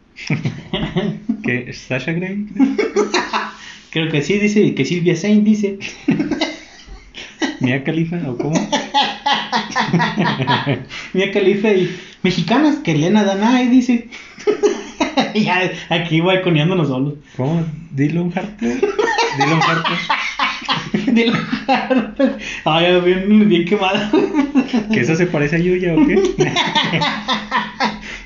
¿Qué? ¿Sasha Grey? Creo que sí, dice que Silvia Saint dice. ¿Mia Califa? ¿O cómo? Mia Califa y mexicanas que Elena Danay dice. ya, aquí balconeándonos solos. ¿Cómo? ¿Dylan Harper? ¿Dylan Harper? Dilo. Ay, bien, bien quemada. ¿Que esa se parece a Yuya o qué?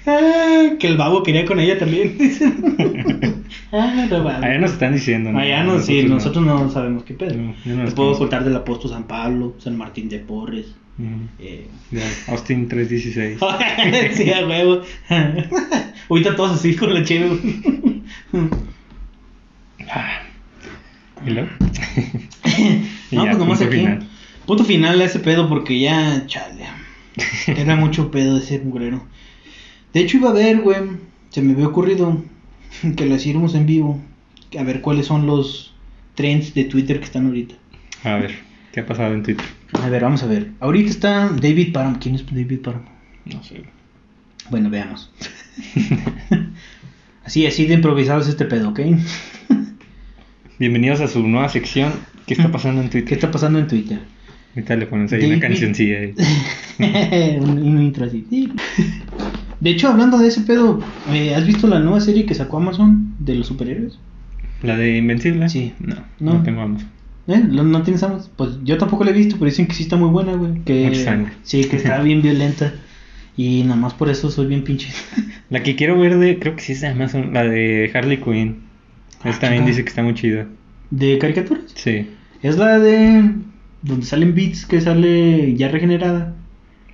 Ah, que el babo quería con ella también. ah, no. Allá nos están diciendo. Allá no, sí, nosotros no sabemos qué pedo. No, no Te puedo contar del apóstol San Pablo, San Martín de Porres. Ujú. Eh. Ya, Austin 316. sí, a huevo. Ahorita todos así con la chévere. ¿Y luego? Y no, ya, pues nomás punto aquí. final. Punto final a ese pedo porque ya, chale. Era mucho pedo ese mugrero. De hecho, iba a ver, güey. Se me había ocurrido que lo hiciéramos en vivo. A ver cuáles son los trends de Twitter que están ahorita. A ver, ¿qué ha pasado en Twitter? A ver, vamos a ver. Ahorita está David Parham. ¿Quién es David Parham? No sé. Bueno, veamos. así, así de improvisado es este pedo, ¿ok? Bienvenidos a su nueva sección. ¿Qué está pasando en ¿Qué Twitter? está pasando en Twitter? Ahorita le pones ahí una cancioncilla ahí. un, un intro así. De hecho, hablando de ese pedo, eh, ¿has visto la nueva serie que sacó Amazon de los superhéroes? ¿La de Invencible? Sí. No, No. no, tengo Amazon. ¿Eh? ¿Lo- ¿No tienes Amazon? Pues yo tampoco la he visto, pero dicen que sí está muy buena, güey. Que. Sí, que está bien violenta. Y nada más por eso soy bien pinche. La que quiero ver de, creo que sí es de Amazon, la de Harley Quinn. Ah, Esta también dice que está muy chida. ¿De caricaturas? Sí. Es la de. donde salen beats que sale ya regenerada.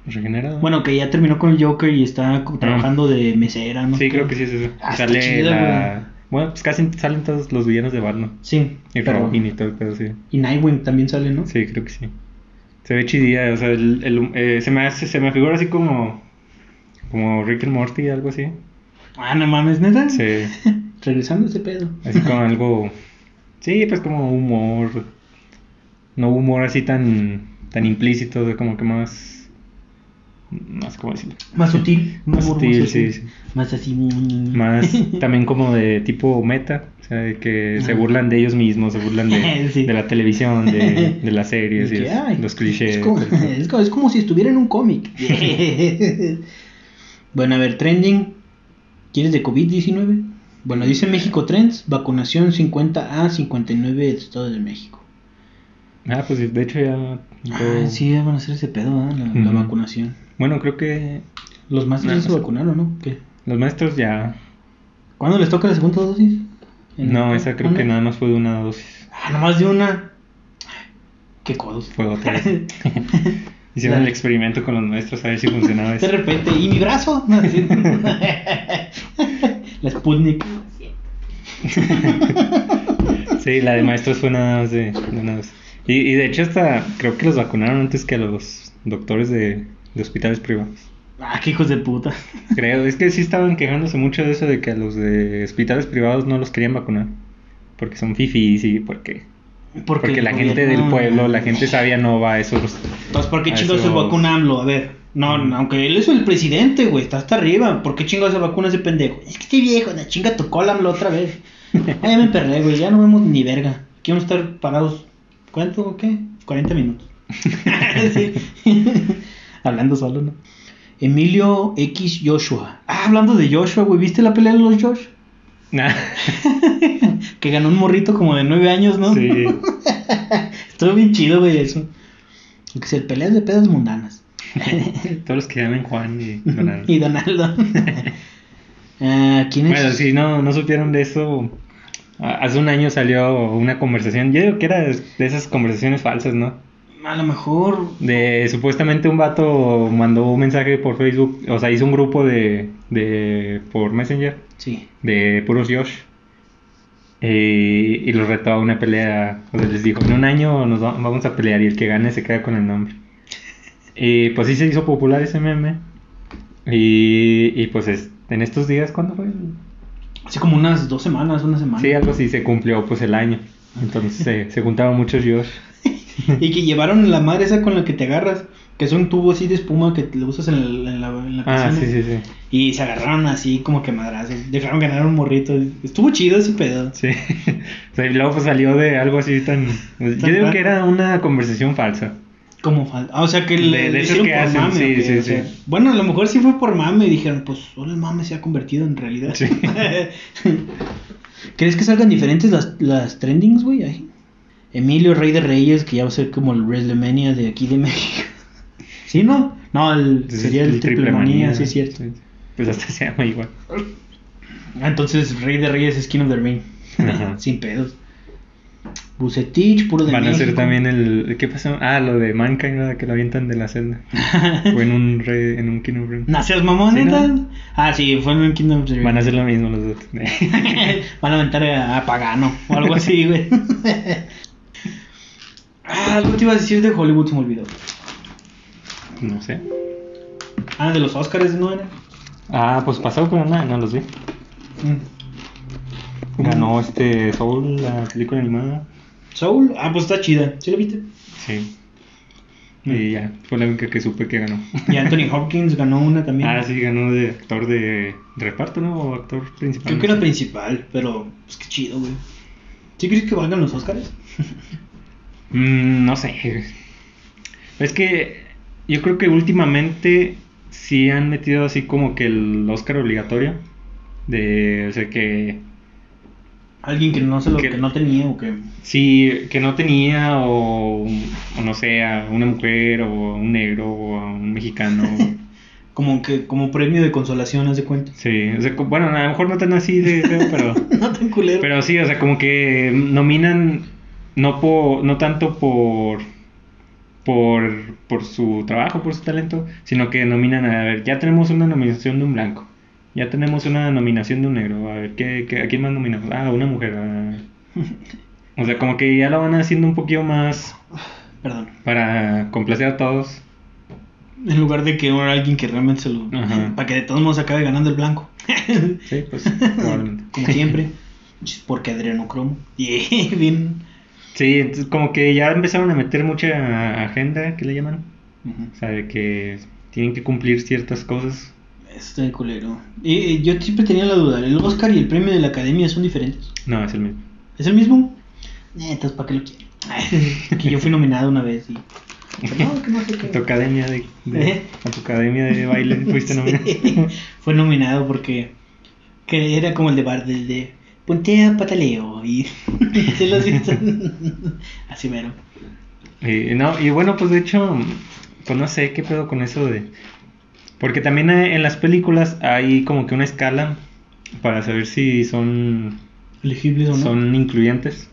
¿Regenerado? Bueno, que ya terminó con el Joker y está co- trabajando de mesera, ¿no? Ah. Sí, creo que sí es eso. Ah, Sale chida, la... Bueno, pues casi salen todos los villanos de Batman. Sí. Y pero- Robin y todo, pero sí. Y Nightwing también sale, ¿no? Sí, creo que sí. Se ve chidilla, o sea, el, el- eh, se me hace, se me figura así como... Como Rick and Morty, algo así. Ah, no mames, neta. Sí. Regresando a ese pedo. Así como algo... Sí, pues como humor... No humor así tan... Tan implícito, de como que más... Más, ¿cómo decirlo? Más sutil. Más sutil, más sí, sí. Más así. Más también como de tipo meta, o sea, de que se burlan de ellos mismos, se burlan de, Sí. de la televisión, de, de las series, y que, es- ay, los clichés. Es como, es como- es como si estuviera en un cómic. bueno, a ver, trending. ¿Quieres de COVID-19? Bueno, dice México Trends, vacunación 50 a 59 del Estado de México. Ah, pues de hecho ya... Ah, sí, van a hacer ese pedo, ¿eh? la, la vacunación. Bueno, creo que Los maestros ya se sé. vacunaron, ¿no? ¿Qué? los maestros ya... ¿Cuándo les toca la segunda dosis? ¿En- No, esa creo que nada más fue de una dosis. Ah, nomás de una. Qué codos. Fue otra. Hicieron el experimento con los maestros a ver si funcionaba De eso. repente, ¿y mi brazo? No. la Sputnik. Sí, la de maestros fue nada más de, de una dosis. Y, y de hecho hasta creo que los vacunaron antes que a los doctores de, de hospitales privados. Ah, qué hijos de puta. Creo, es que sí estaban quejándose mucho de eso de que a los de hospitales privados no los querían vacunar. Porque son fifis y porque, porque, el la gente del pueblo, la gente sabia no va a esos... Entonces, ¿por qué a chingados se vacuna AMLO? A ver, no, Mm. aunque él es el presidente, güey, está hasta arriba. ¿Por qué chingados se vacuna ese pendejo? Es que estoy viejo, la chinga tu cola AMLO otra vez. Ah, ya me perré, güey, ya no vemos ni verga. Aquí vamos a estar parados, ¿cuánto o qué? 40 minutos. Sí. Hablando solo, ¿no? Emilio X Joshua. Ah, hablando de Joshua, güey, ¿viste la pelea de los Josh? Nah, Que ganó un morrito como de 9 años, ¿no? sí. Estuvo bien chido, güey, eso. Que se peleas de pedas mundanas. Todos los que llaman Juan y Donald. y Donaldo. Ah, ¿Quién es? Bueno, si no, no supieron de eso, hace un año salió una conversación, yo digo que era de de esas conversaciones falsas, ¿no? A lo mejor. De supuestamente un vato mandó un mensaje por Facebook, o sea, hizo un grupo de, de por Messenger Sí. de puros Josh. Eh, y los retó a una pelea, o sea, les dijo, en un año nos va- vamos a pelear y el que gane se queda con el nombre. Y pues sí se hizo popular ese meme. Y, y pues es- en estos días, ¿cuándo fue? Así como unas dos semanas, una semana. Sí, algo así, se cumplió pues el año. Entonces se, se juntaron muchos Josh. Y que llevaron la madre esa con la que te agarras. Que es un tubo así de espuma que le usas en, el- en la, en la Ah, piscina. sí, sí, sí. Y se agarraron así como que madrazos. Dejaron ganar un morrito. Estuvo chido ese pedo. Sí. O sea, y luego pues salió de algo así tan... Yo digo raro. que era una conversación falsa. Como falta. Ah, o sea que le, de hicieron que por hacen, mame. sí, ¿o qué? sí, O sea, sí. Bueno, a lo mejor sí fue por mame dijeron, pues ahora el mame se ha convertido en realidad. Sí. ¿Crees que salgan diferentes las, las trendings, güey? ahí? Emilio Rey de Reyes, que ya va a ser como el WrestleMania de aquí de México. ¿Sí, no? No, el, sería el, Triple Manía, sí, es cierto. Pues hasta se llama igual. Ah, entonces Rey de Reyes es King of the Ring. Sin pedos. Bucetich, puro de Van a hacer México. también el. ¿Qué pasó? Ah, lo de Mankind, ¿verdad? Que lo avientan de la celda. o en un, rey, en un King of Ring. ¿No seas mamón, Sí, neta? ¿no? Ah, sí, fue en the Ring. Van a hacer lo mismo los otros. Van a aventar a, a Pagano o algo así, güey. ah, algo te iba a decir de Hollywood, se me olvidó. no sé. Ah, de los Oscars, ¿no era? Ah, pues pasó, pero no, no los vi. Mm. Ganó este Soul, la película animada. Soul, ah, pues está chida. ¿Sí la viste? Sí. Y ya, fue la única que supe que ganó. Y Anthony Hopkins ganó una también. ah, sí, ganó de actor de, de reparto, ¿no? O actor principal. Creo que era principal, pero pues qué chido, güey. ¿Sí crees que valgan los Oscars? Mm, no sé. Es que yo creo que últimamente sí han metido así como que el Oscar obligatorio. De, o sea, que Alguien que no se lo Que- que no tenía o que. sí, que no tenía o, o no sé, a una mujer o a un negro o a un mexicano. Como que como premio de consolación, haz de cuenta. sí, o sea, co- bueno, a lo mejor no tan así de feo, pero... no tan culero. Pero sí, o sea, como que nominan no por no tanto por por por su trabajo, por su talento, sino que nominan a ver, ya tenemos una nominación de un blanco. Ya tenemos una nominación de un negro. A ver, ¿qué, qué- a quién más nominamos? Ah, una mujer. ah. O sea, como que ya lo van haciendo un poquito más Perdón. para complacer a todos. En lugar de que hubiera alguien que realmente se lo. Ajá. Para que de todos modos acabe ganando el blanco. Sí, pues probablemente. Como siempre. Porque adrenocromo. Y bien. Sí, entonces como que ya empezaron a meter mucha agenda, ¿qué le llaman? O sea, de que tienen que cumplir ciertas cosas. Está de culero. Y, y yo siempre tenía la duda: ¿el Oscar y el premio de la academia son diferentes? No, es el mismo. ¿Es el mismo? Eh, entonces, ¿para qué lo quiero? que yo fui nominado una vez y. No, que no sé qué. A tu academia de, de- ¿Eh? a tu academia de baile fuiste nominado. Sí, fue nominado porque que era como el de Bart, el de puntea pataleo y se los hizo así mero. Y, no, y bueno, pues de hecho, pues no sé qué pedo con eso de... Porque también hay- en las películas hay como que una escala para saber si son, ¿Elegibles o no? son incluyentes.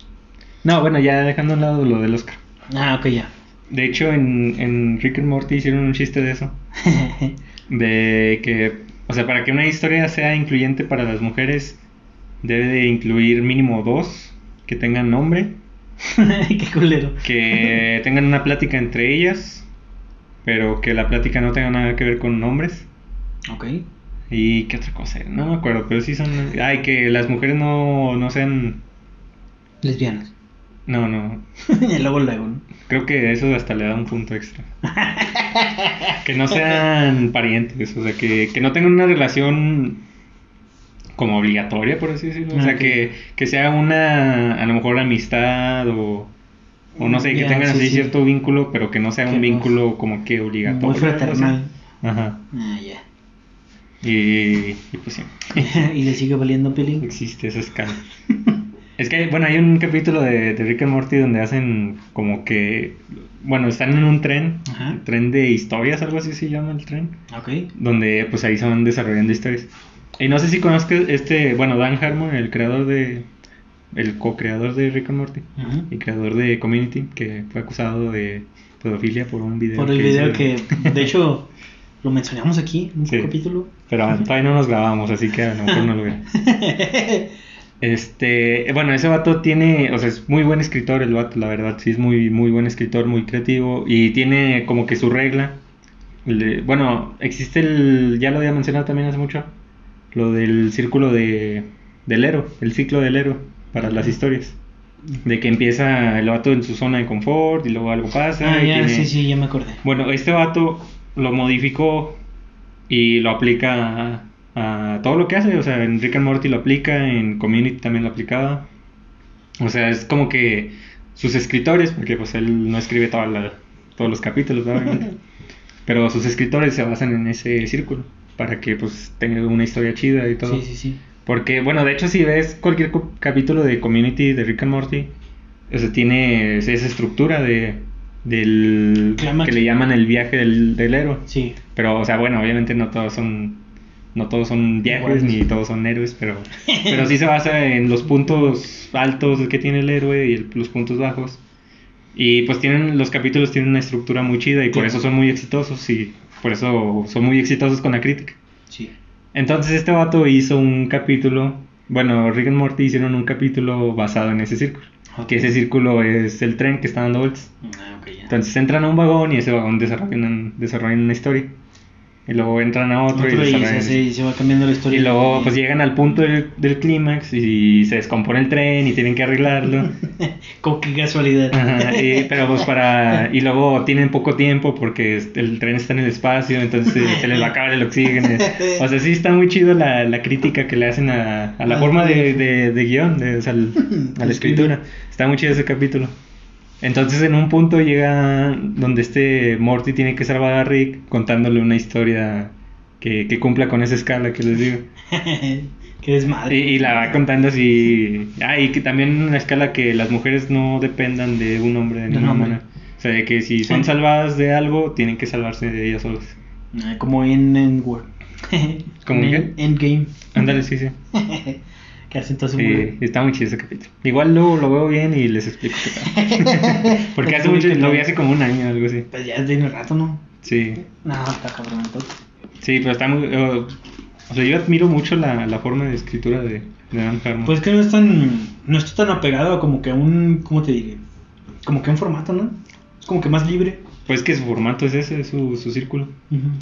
No, bueno, ya dejando a un lado lo del Oscar. Ah, ok, ya. De hecho, en, en Rick and Morty hicieron un chiste de eso. De que, o sea, para que una historia sea incluyente para las mujeres, debe de incluir mínimo dos que tengan nombre, Qué culero. que tengan una plática entre ellas, pero que la plática no tenga nada que ver con nombres. Ok. ¿Y qué otra cosa? No me acuerdo, pero sí son... Ay, que las mujeres no, no sean... Lesbianas. No, no. luego, luego, ¿no? Creo que eso hasta le da un punto extra. que no sean parientes, o sea, que, que no tengan una relación como obligatoria, por así decirlo. O sea, Ok. que, que sea una, a lo mejor, amistad o, o no sé, que tengan sí, así sí. cierto vínculo, pero que no sea Que un no- vínculo como que obligatorio. Muy fraternal. Ajá. Ah, ya. Y, y pues sí, y le sigue valiendo pelín. existe esa escala. Es que, bueno, hay un capítulo de, de Rick and Morty donde hacen como que, bueno, están en un tren, Ajá. un tren de historias, algo así se llama el tren, Ok. donde pues ahí se van desarrollando historias. Y no sé si conozcas este, bueno, Dan Harmon, el creador de, el co-creador de Rick and Morty Ujú. y creador de Community, que fue acusado de pedofilia por un video. Por el que video hizo. que, de hecho, lo mencionamos aquí en un Sí. capítulo. Pero todavía no nos grabamos, así que a lo mejor no lo vean. Este, bueno, ese vato tiene, o sea, es muy buen escritor el vato, la verdad, sí es muy, muy buen escritor, muy creativo y tiene como que su regla. Le- bueno, existe el, ya lo había mencionado también hace mucho, lo del círculo de, del héroe, el ciclo del héroe para las historias. De que empieza el vato en su zona de confort y luego algo pasa. ah, y ya, tiene- sí, sí, ya me acordé. bueno, este vato lo modificó y lo aplica a, a todo lo que hace. O sea, en Rick and Morty lo aplica, en Community también lo aplicaba. O sea, es como que sus escritores, porque pues él no escribe toda la- todos los capítulos, pero sus escritores se basan en ese círculo para que pues tenga una historia chida y todo. Sí, sí, sí. Porque, bueno, de hecho, si ves cualquier capítulo de Community de Rick and Morty, o sea, tiene esa estructura de del que le llaman el viaje del, del héroe. Sí. Pero, o sea, bueno, obviamente no todos son no todos son viajes ni todos son héroes, pero, pero sí se basa en los puntos altos que tiene el héroe y el- los puntos bajos. Y pues tienen, los capítulos tienen una estructura muy chida y por Sí. eso son muy exitosos y por eso son muy exitosos con la crítica. Sí. Entonces este vato hizo un capítulo, bueno, Rick and Morty hicieron un capítulo basado en ese círculo. Que ese círculo es el tren que está dando vueltas. Ah, ok, ya. Entonces entran a un vagón y ese vagón desarrollan, desarrollan una historia. Y luego entran a otro, Otro y se, va cambiando la historia. Y luego pues llegan al punto del, del clímax y se descompone el tren y tienen que arreglarlo. Como que casualidad. Ajá, y- pero pues para... Y luego tienen poco tiempo porque el tren está en el espacio, entonces se les va a acabar el oxígeno. O sea, sí está muy chido la, la crítica que le hacen a, a la Ah, forma de, de, de guion, de, o sea, al- a la escritura. Está muy chido ese capítulo. Entonces en un punto llega donde este Morty tiene que salvar a Rick contándole una historia que, que cumpla con esa escala que les digo. que desmadre. Y, y la va contando así. Ah, y que también una escala que las mujeres no dependan de un hombre de De un ninguna manera. O sea, de que si son salvadas de algo, tienen que salvarse de ellas solas. Ah, Como en. ¿Cómo en? Endgame. Ándale, sí, sí. que Sí, está muy chido ese capítulo. Igual luego lo veo bien y les explico qué tal. Porque hace mucho, lo vi hace como un año o algo así. Pues ya tiene rato, ¿no? Sí, No, está cabrón. entonces. sí, pero está muy. eh, o sea, yo admiro mucho la, la forma de escritura de, de Dan Harmon. Pues que no es tan. No está tan apegado a como que a un. ¿Cómo te diré? Como que a un formato, ¿no? Es como que más libre. Pues que su formato es ese, su, su círculo.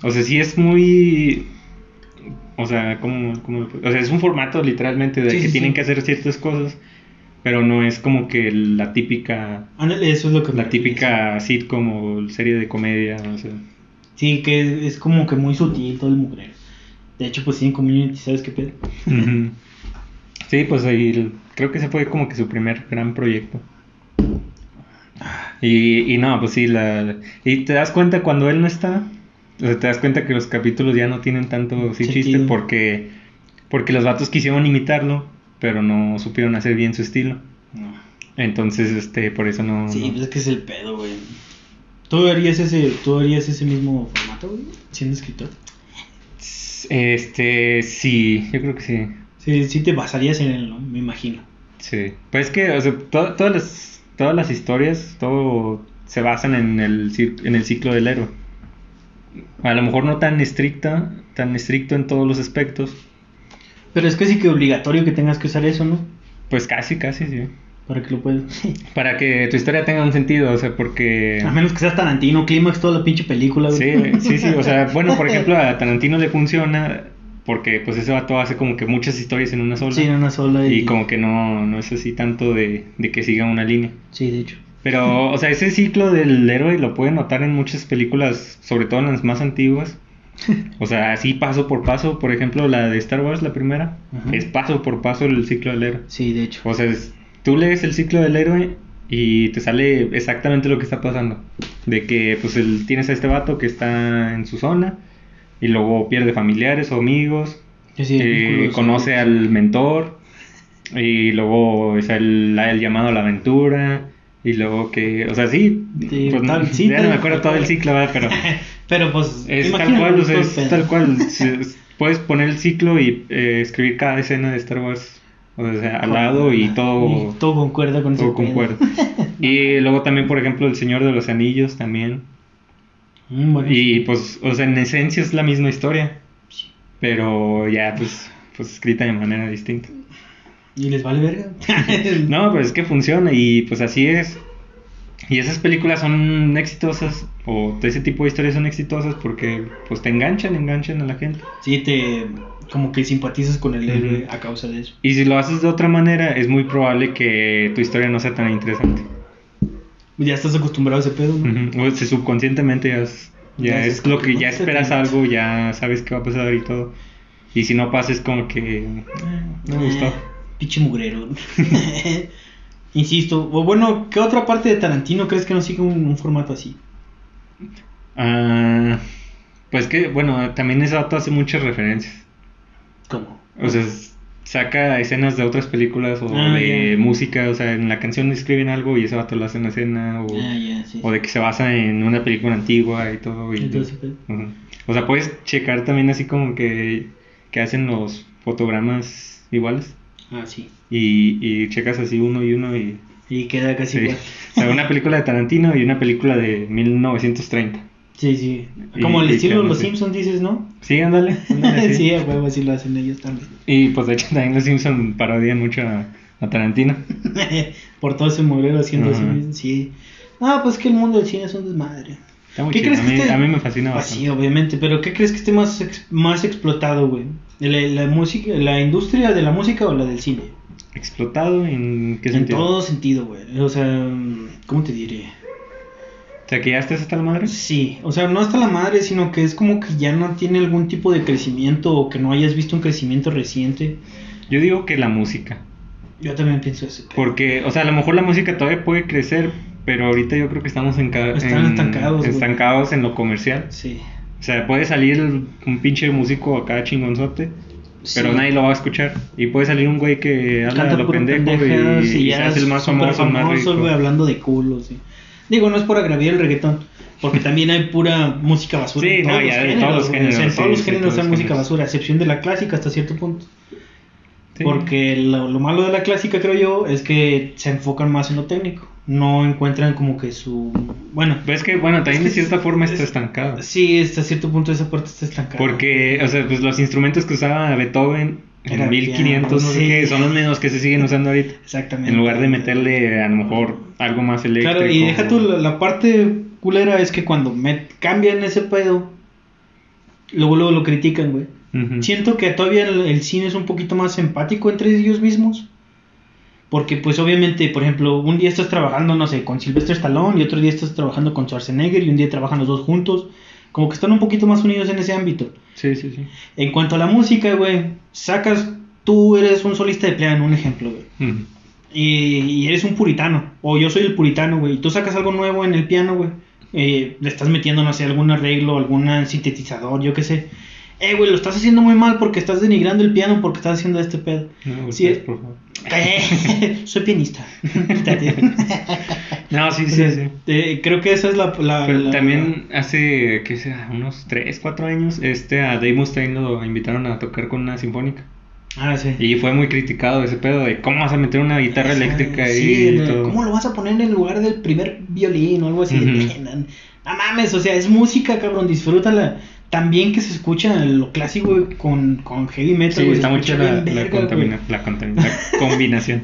O sea, sí es muy. O sea, ¿cómo, cómo O sea, es un formato literalmente de Sí, que sí, tienen sí. que hacer ciertas cosas, pero no es como que la típica. Ándale, eso es lo que La típica sitcom o serie de comedia, o sea. Sí, que es como que muy sutil todo el mugrero. De hecho, pues sí, en Community, ¿sabes qué pedo? Sí, pues ahí creo que ese fue como que su primer gran proyecto. Y, y no, pues sí, la, y te das cuenta cuando él no está, o sea, te das cuenta que los capítulos ya no tienen tanto sí, chiste porque, porque los vatos quisieron imitarlo, pero no supieron hacer bien su estilo. No. Entonces, este, por eso no... Sí, no- es que es el pedo, güey. ¿Tú harías ese, tú harías ese mismo formato, güey? Siendo escritor. Este, sí, yo creo que sí. Sí, sí te basarías en él, ¿no? Me imagino. Sí, pues es que, o sea, to- todas, las, todas las historias, todo se basan en el, en el ciclo del héroe. A lo mejor no tan estricta, tan estricto en todos los aspectos, Pero es casi que obligatorio que tengas que usar eso, ¿no? pues casi, casi, sí. Para que lo puedas. Para que tu historia tenga un sentido, o sea, porque... A menos que seas Tarantino, Clímax, toda la pinche película, güey. Sí, sí, sí, o sea, bueno, por ejemplo, a Tarantino le funciona porque pues ese vato hace como que muchas historias en una sola. Sí, en una sola. Y, Y como que no, no es así tanto de, de que siga una línea. Sí, de hecho. Pero, o sea, ese ciclo del héroe lo pueden notar en muchas películas, sobre todo en las más antiguas. O sea, así paso por paso, por ejemplo, la de Star Wars, la primera, Ajá. es paso por paso el ciclo del héroe. Sí, de hecho. O sea, es- tú lees el ciclo del héroe y te sale exactamente lo que está pasando. De que, pues, el, tienes a este vato que está en su zona y luego pierde familiares o amigos, Sí, eh, conoce al mentor y luego es el, el llamado a la aventura y luego que, o sea, sí, Sí, pues, tal- no, sí, ya no tal- me acuerdo todo el ciclo, ¿verdad? pero Pero pues. es tal cual, o sea, es tal cual. Puedes poner el ciclo y eh, escribir cada escena de Star Wars, o sea, al lado y todo, Y todo concuerda con todo concuerda. Y luego también, por ejemplo, El Señor de los Anillos también. Mm, bueno. Y pues, o sea, en esencia es la misma historia, pero ya pues, pues escrita de manera distinta. ¿Y les vale verga? No, pues es que funciona y pues así es. Y esas películas son exitosas, o ese tipo de historias son exitosas porque pues te enganchan, enganchan a la gente. Sí, te. Como que simpatizas con el héroe a causa de eso. Y si lo haces de otra manera, es muy probable que tu historia no sea tan interesante. Ya estás acostumbrado a ese pedo, ¿no? O sea, subconscientemente ya es, ya es lo que ya esperas algo, ya sabes qué va a pasar y todo. Y si no pasa es como que eh, no me gustó. Pinche mugrero. Insisto. O bueno, ¿qué otra parte de Tarantino crees que no sigue un, un formato así? Ah, pues que, bueno, también ese vato hace muchas referencias. ¿Cómo? O sea, saca escenas de otras películas o Ah, de música, o sea, en la canción escriben algo y ese vato lo hace en la escena, o, Ah, ya, sí. o de que se basa en una película antigua y todo. Y. Ujú. O sea, puedes checar también así como que que hacen los fotogramas iguales. Ah, sí. Y, y checas así uno y uno y... Y queda casi Sí. igual. O sea, una película de Tarantino y una película de 1930. Sí, sí. Y- Como el y estilo de los. Simpsons, dices, ¿no? Sí, ándale. ándale, sí, sí. a huevo, así lo hacen ellos también. Y pues de hecho también los Simpson parodian mucho a, a Tarantino. Por todo ese mugrero haciendo Ajá. así, sí. Ah, pues que el mundo del cine es un desmadre. Está muy ¿Qué chido. crees a, que mí, esté- a mí me fascina Ah, bastante. sí, obviamente, pero ¿qué crees que esté más, ex- más explotado, güey? ¿La, la música, ¿La industria de la música o la del cine? ¿Explotado en qué en sentido? todo sentido, güey. O sea, ¿cómo te diré? O sea, que ya estés hasta la madre. Sí, o sea, no hasta la madre, sino que es como que ya no tiene algún tipo de crecimiento o que no hayas visto un crecimiento reciente. Yo digo que la música. Yo también pienso eso. Porque, o sea, a lo mejor la música todavía puede crecer, pero ahorita yo creo que estamos enca- Están en- estancados, estancados en lo comercial. Sí. O sea, puede salir un pinche músico acá chingonzote, pero Sí. nadie lo va a escuchar. Y puede salir un güey que habla Canta lo pendejo pendejadas y, y se hace el más famoso, más rico. güey, hablando de culos. sí. Digo, no es por agraviar el reggaetón, porque también hay pura música basura. Sí, en no, todos ya, los de todos los géneros, O sea, en todos los géneros todos hay los música géneros. basura, a excepción de la clásica hasta cierto punto. Porque lo, lo malo de la clásica, creo yo, es que se enfocan más en lo técnico. No encuentran como que su. Bueno, Pero es que, bueno, también de cierta forma está es- estancado. sí, hasta cierto punto esa parte está estancada. Porque, o sea, pues los instrumentos que usaba Beethoven Era en 1500, piano, qué, sí. son los mismos que se siguen usando ahorita. Exactamente. En lugar de meterle a lo mejor algo más eléctrico. Claro, y deja tú, la, la parte culera es que cuando me cambian ese pedo, luego, luego lo critican, güey. Siento que todavía el, el cine es un poquito más empático entre ellos mismos. Porque, pues, obviamente, por ejemplo, un día estás trabajando, no sé, con Sylvester Stallone y otro día estás trabajando con Schwarzenegger y un día trabajan los dos juntos. Como que están un poquito más unidos en ese ámbito. Sí, sí, sí. En cuanto a la música, güey, sacas, tú eres un solista de piano, un ejemplo, güey. Y, y eres un puritano, o yo soy el puritano, güey, y tú sacas algo nuevo en el piano, güey, eh, le estás metiendo, no sé, algún arreglo, algún sintetizador, yo qué sé. Eh, güey, lo estás haciendo muy mal porque estás denigrando el piano porque estás haciendo este pedo. No, Sí, ustedes, por favor. Soy pianista. No, sí, sí, sí. eh, creo que esa es la... la- Pero la- también hace, ¿qué será? Unos 3, 4 años, este a Dave Mustaine lo invitaron a tocar con una sinfónica. Ah, sí. Y fue muy criticado ese pedo de cómo vas a meter una guitarra Ajá, eléctrica ahí sí, y todo. ¿Cómo lo vas a poner en lugar del primer violín o algo así? De, no, no mames, o sea, es música, cabrón, disfrútala. También que se escucha lo clásico güey, con, con heavy metal. Sí, güey, está mucho la, la, contamina- la, contamina- la combinación.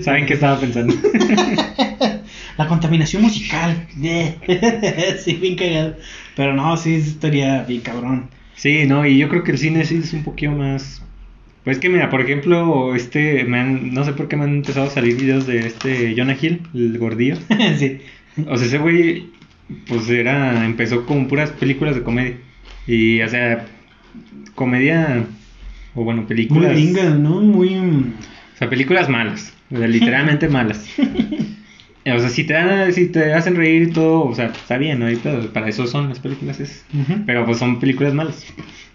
¿Saben qué estaba pensando? La contaminación musical. sí, bien cagado. Pero no, sí, estaría bien cabrón. Sí, no, y yo creo que el cine sí es un poquito más... Pues que mira, por ejemplo, este, me han- no sé por qué me han empezado a salir videos de este Jonah Hill, el gordillo. sí. O sea, ese güey, pues era, empezó con puras películas de comedia. Y, o sea, comedia, o bueno, Muy películas... gringa, ¿no? Muy. mm, O sea, películas malas, o sea, literalmente malas. O sea, si te, dan, si te hacen reír y todo, o sea, está bien, ¿no? para eso son las películas esas. Pero pues son películas malas.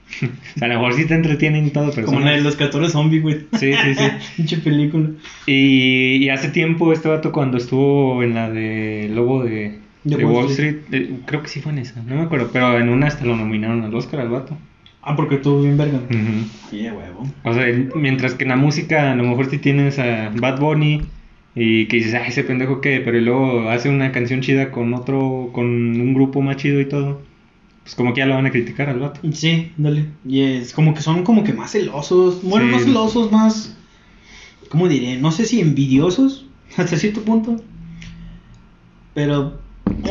o sea, a lo mejor sí te entretienen y todo, pero Como la de los 14 zombies, güey. Sí, sí, sí. Pinche película. Y, y hace tiempo este vato cuando estuvo en la de Lobo de, De de Wall Wall Street, eh, creo que sí fue en esa, no me acuerdo, pero en una hasta lo nominaron al Oscar al vato. Ah, porque estuvo bien verga. Ujú. Yeah, huevo. O sea, el- mientras que en la música a lo mejor sí tienes a Bad Bunny y que dices, ay, ese pendejo qué, pero luego hace una canción chida con otro, con un grupo más chido y todo, pues como que ya lo van a criticar al vato. Sí, dale. Y es como que son como que más celosos. Bueno, Sí. no celosos, más. ¿Cómo diré? No sé si envidiosos hasta cierto punto. Pero.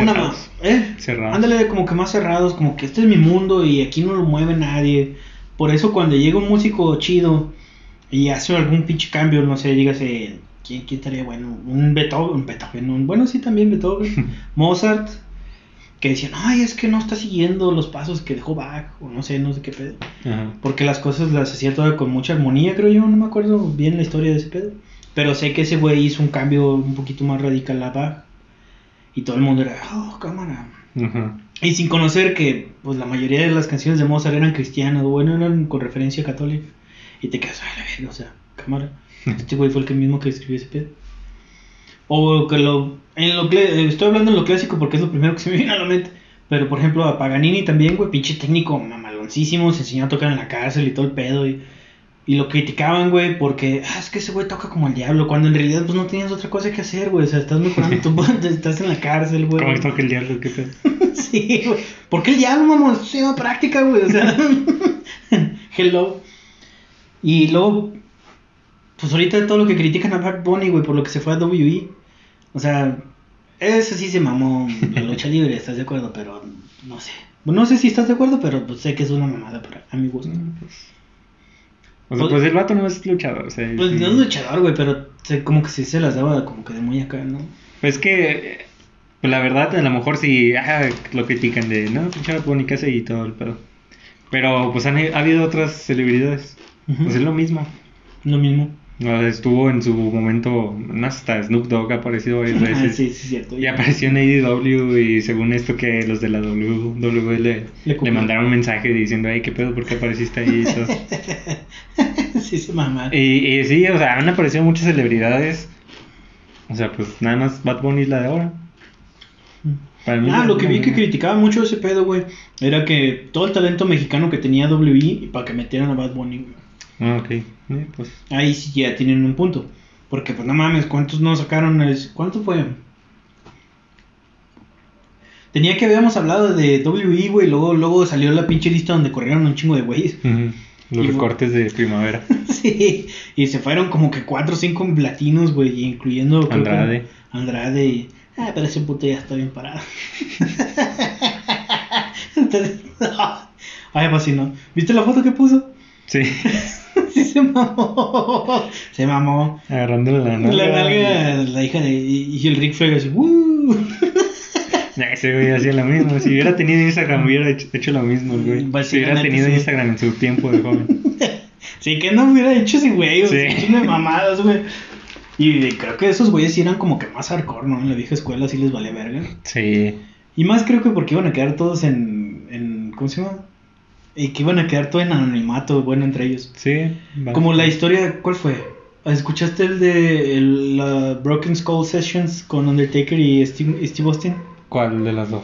Una más. ¿Eh? Cerrados. Ándale, como que más cerrados. Como que este es mi mundo y aquí no lo mueve nadie. Por eso cuando llega un músico chido y hace algún pinche cambio, no sé, dígase. ¿Quién, quién estaría bueno? Un Beethoven, Beethoven, un- bueno, sí, también Beethoven. Mozart, que decían, ay, es que no está siguiendo los pasos que dejó Bach, o no sé, no sé qué pedo. Ajá. Porque las cosas las hacía todo con mucha armonía, creo yo, no me acuerdo bien la historia de ese pedo. Pero sé que ese güey hizo un cambio un poquito más radical a Bach. Y todo el mundo era, oh, cámara. Y sin conocer que pues la mayoría de las canciones de Mozart eran cristianas, o bueno, eran con referencia católica. Y te quedas, ay, la verga, o sea, cámara. Este güey fue el que mismo que escribió ese pedo. O que lo. En lo estoy hablando en lo clásico porque es lo primero que se me viene a la mente. Pero por ejemplo, a Paganini también, güey, pinche técnico cabroncísimo, se enseñó a tocar en la cárcel y todo el pedo. Y, y lo criticaban, güey, porque ah, es que ese güey toca como el diablo. Cuando en realidad, pues no tenías otra cosa que hacer, güey. O sea, estás mejorando tu banda, estás en la cárcel, güey. ¿Cómo que toca el diablo? ¿Qué pedo? sí, güey. ¿Por qué el diablo, mamón? Eso se llama práctica, güey. O sea, hello. Y luego, pues ahorita todo lo que critican a Bad Bunny, güey, por lo que se fue a WWE. O sea, eso sí se mamó la lucha libre, ¿estás de acuerdo? Pero no sé. No sé si estás de acuerdo, pero pues sé que es una mamada para, a mi gusto. O sea, pues el vato no es luchador, o sea. Pues sí. no es luchador, güey, pero sé, como que sí se las daba como que de muy acá, ¿no? Pues que, pues la verdad, a lo mejor sí, ajá, lo critican de, no, pinche Bad Bunny, ¿qué hace? y todo el pedo. Pero pues han, ha habido otras celebridades. Pues es lo mismo. Lo mismo. Estuvo en su momento, no hasta Snoop Dogg ha aparecido varias veces. sí, sí, cierto. Y apareció en AEW y según esto que los de la WWE le, Le le, mandaron un mensaje diciendo, ay, ¿qué pedo? ¿Por qué apareciste ahí? Sí, se mamá. y, y sí, o sea, han aparecido muchas celebridades. O sea, pues nada más Bad Bunny es la de ahora. Para mí Ah, lo que vi que criticaba mucho ese pedo, güey, era que todo el talento mexicano que tenía WWE y para que metieran a Bad Bunny, güey. Ah, ok. Sí, pues Ahí sí ya tienen un punto. Porque, pues no mames, ¿cuántos no sacaron? Es- ¿Cuánto fue? Tenía que habíamos hablado de WWE, güey, luego, luego salió la pinche lista donde corrieron un chingo de güeyes. los Y- recortes de primavera. sí, y se fueron como que cuatro o cinco latinos, güey, incluyendo... que- Andrade. Andrade y... Ah, pero ese puto ya está bien parado. Entonces, Ay, pues ¿no? ¿Viste la foto que puso? Sí, sí, se mamó. Se mamó. agarrándole la nalga. La nalga, la hija de... Y el Rick Flair así... "Uh". Nah, Ese güey hacía lo mismo. Si hubiera tenido Instagram, hubiera hecho, hecho lo mismo, güey. Sí, si hubiera tenido sí. Instagram en su tiempo de joven. Sí, que no hubiera hecho ese güey, o Sí. sea, chingo de mamadas, güey. Y creo que esos güeyes sí eran como que más hardcore, ¿no? En la vieja escuela sí les vale verga. Sí. Y más creo que porque iban a quedar todos en... en ¿Cómo se llama? Y que iban a quedar todos en anonimato, bueno, entre ellos. Sí. Como la historia, ¿cuál fue? ¿Escuchaste el de el, la Broken Skull Sessions con Undertaker y Steve, Steve Austin? ¿Cuál de las dos?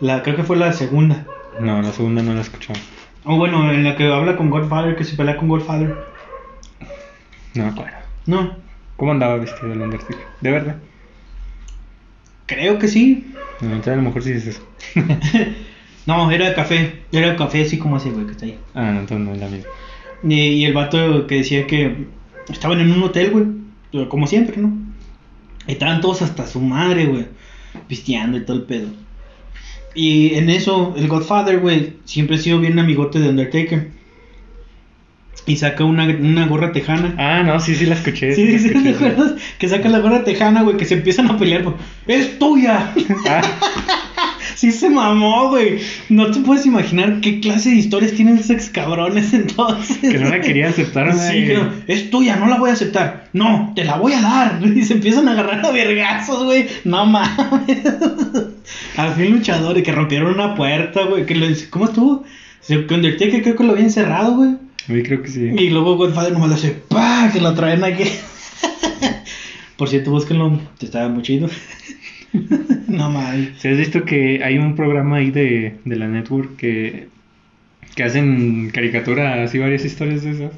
La, creo que fue la segunda. No, la segunda no la he escuchado. O bueno, en la que habla con Godfather, que se pelea con Godfather. No me acuerdo. No, ¿Cómo andaba vestido el Undertaker? ¿De verdad? creo que sí. No, entonces a lo mejor sí es eso. No, era café. Era café así como ese, güey, que está ahí. Ah, no, entonces no es la misma. Y, y el vato que decía que estaban en un hotel, güey. Como siempre, ¿no? Estaban todos hasta su madre, güey. Pisteando y todo el pedo. Y en eso, el Godfather, güey, siempre ha sido bien amigote de Undertaker. Y saca una, una gorra tejana. Ah, no, sí, sí la escuché. Sí, la sí, escuché, ¿te acuerdas? Que saca la gorra tejana, güey, que se empiezan a pelear. güey. ¡Es tuya! Ah, Sí se mamó, güey. No te puedes imaginar qué clase de historias tienen esos ex cabrones entonces. que no la quería aceptar. Sí, güey. no, es tuya, no la voy a aceptar. No, te la voy a dar. Y se empiezan a agarrar a vergazos, güey. No mames. Al fin luchadores que rompieron una puerta, güey. Que lo- ¿Cómo estuvo? Se convirtió que creo que lo había encerrado, güey. Sí, creo que sí. Y luego Godfather nomás le hace ¡pah! Que lo traen aquí. Por cierto, búsquenlo. Te estaba muy chido. no mames. ¿Sí has visto que hay un programa ahí de, de la network que, que hacen caricatura así varias historias de esas?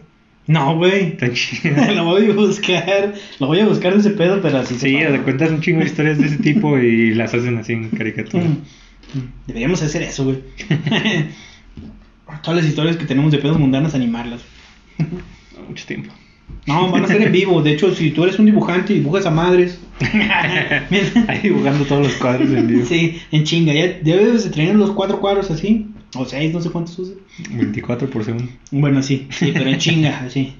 No, güey. Tan lo voy a buscar. Lo voy a buscar ese pedo, pero así se Sí, de cuentas un chingo de historias de ese tipo y las hacen así en caricatura. Mm. Deberíamos hacer eso, güey. Todas las historias que tenemos de pedos mundanos, animarlas. Mucho tiempo. No, van a ser en vivo. De hecho, si tú eres un dibujante y dibujas a madres. Ahí dibujando todos los cuadros en vivo. sí, en chinga. Ya debes de tener los cuatro cuadros así. O seis, no sé cuántos uses. 24 por segundo. Bueno, sí, sí, pero en chinga, así.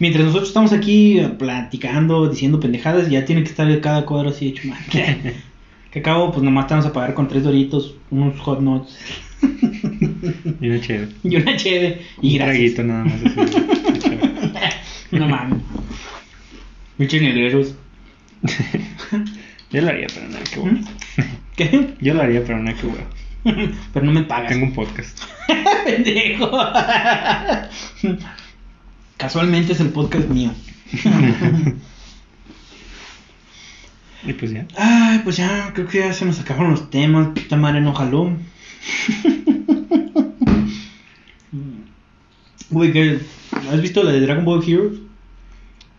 Mientras nosotros estamos aquí eh, platicando, diciendo pendejadas, ya tiene que estar cada cuadro así hecho mal. Que acabo, pues nomás te vamos a pagar con tres doritos, unos hot nuts Y una chévere. y una cheve. Y un gracias. traguito nada más. Así. No mames. Muchos negreros. Yo lo haría, pero nada, que bueno. ¿Qué? Yo lo haría, pero nada, que bueno. Pero no me pagas. Tengo un podcast. Pendejo. Casualmente es el podcast mío. Y pues ya. Ay, pues ya, creo que ya se nos acabaron los temas. Puta madre, no jaló. Güey, ¿qué? ¿has visto la de Dragon Ball Heroes?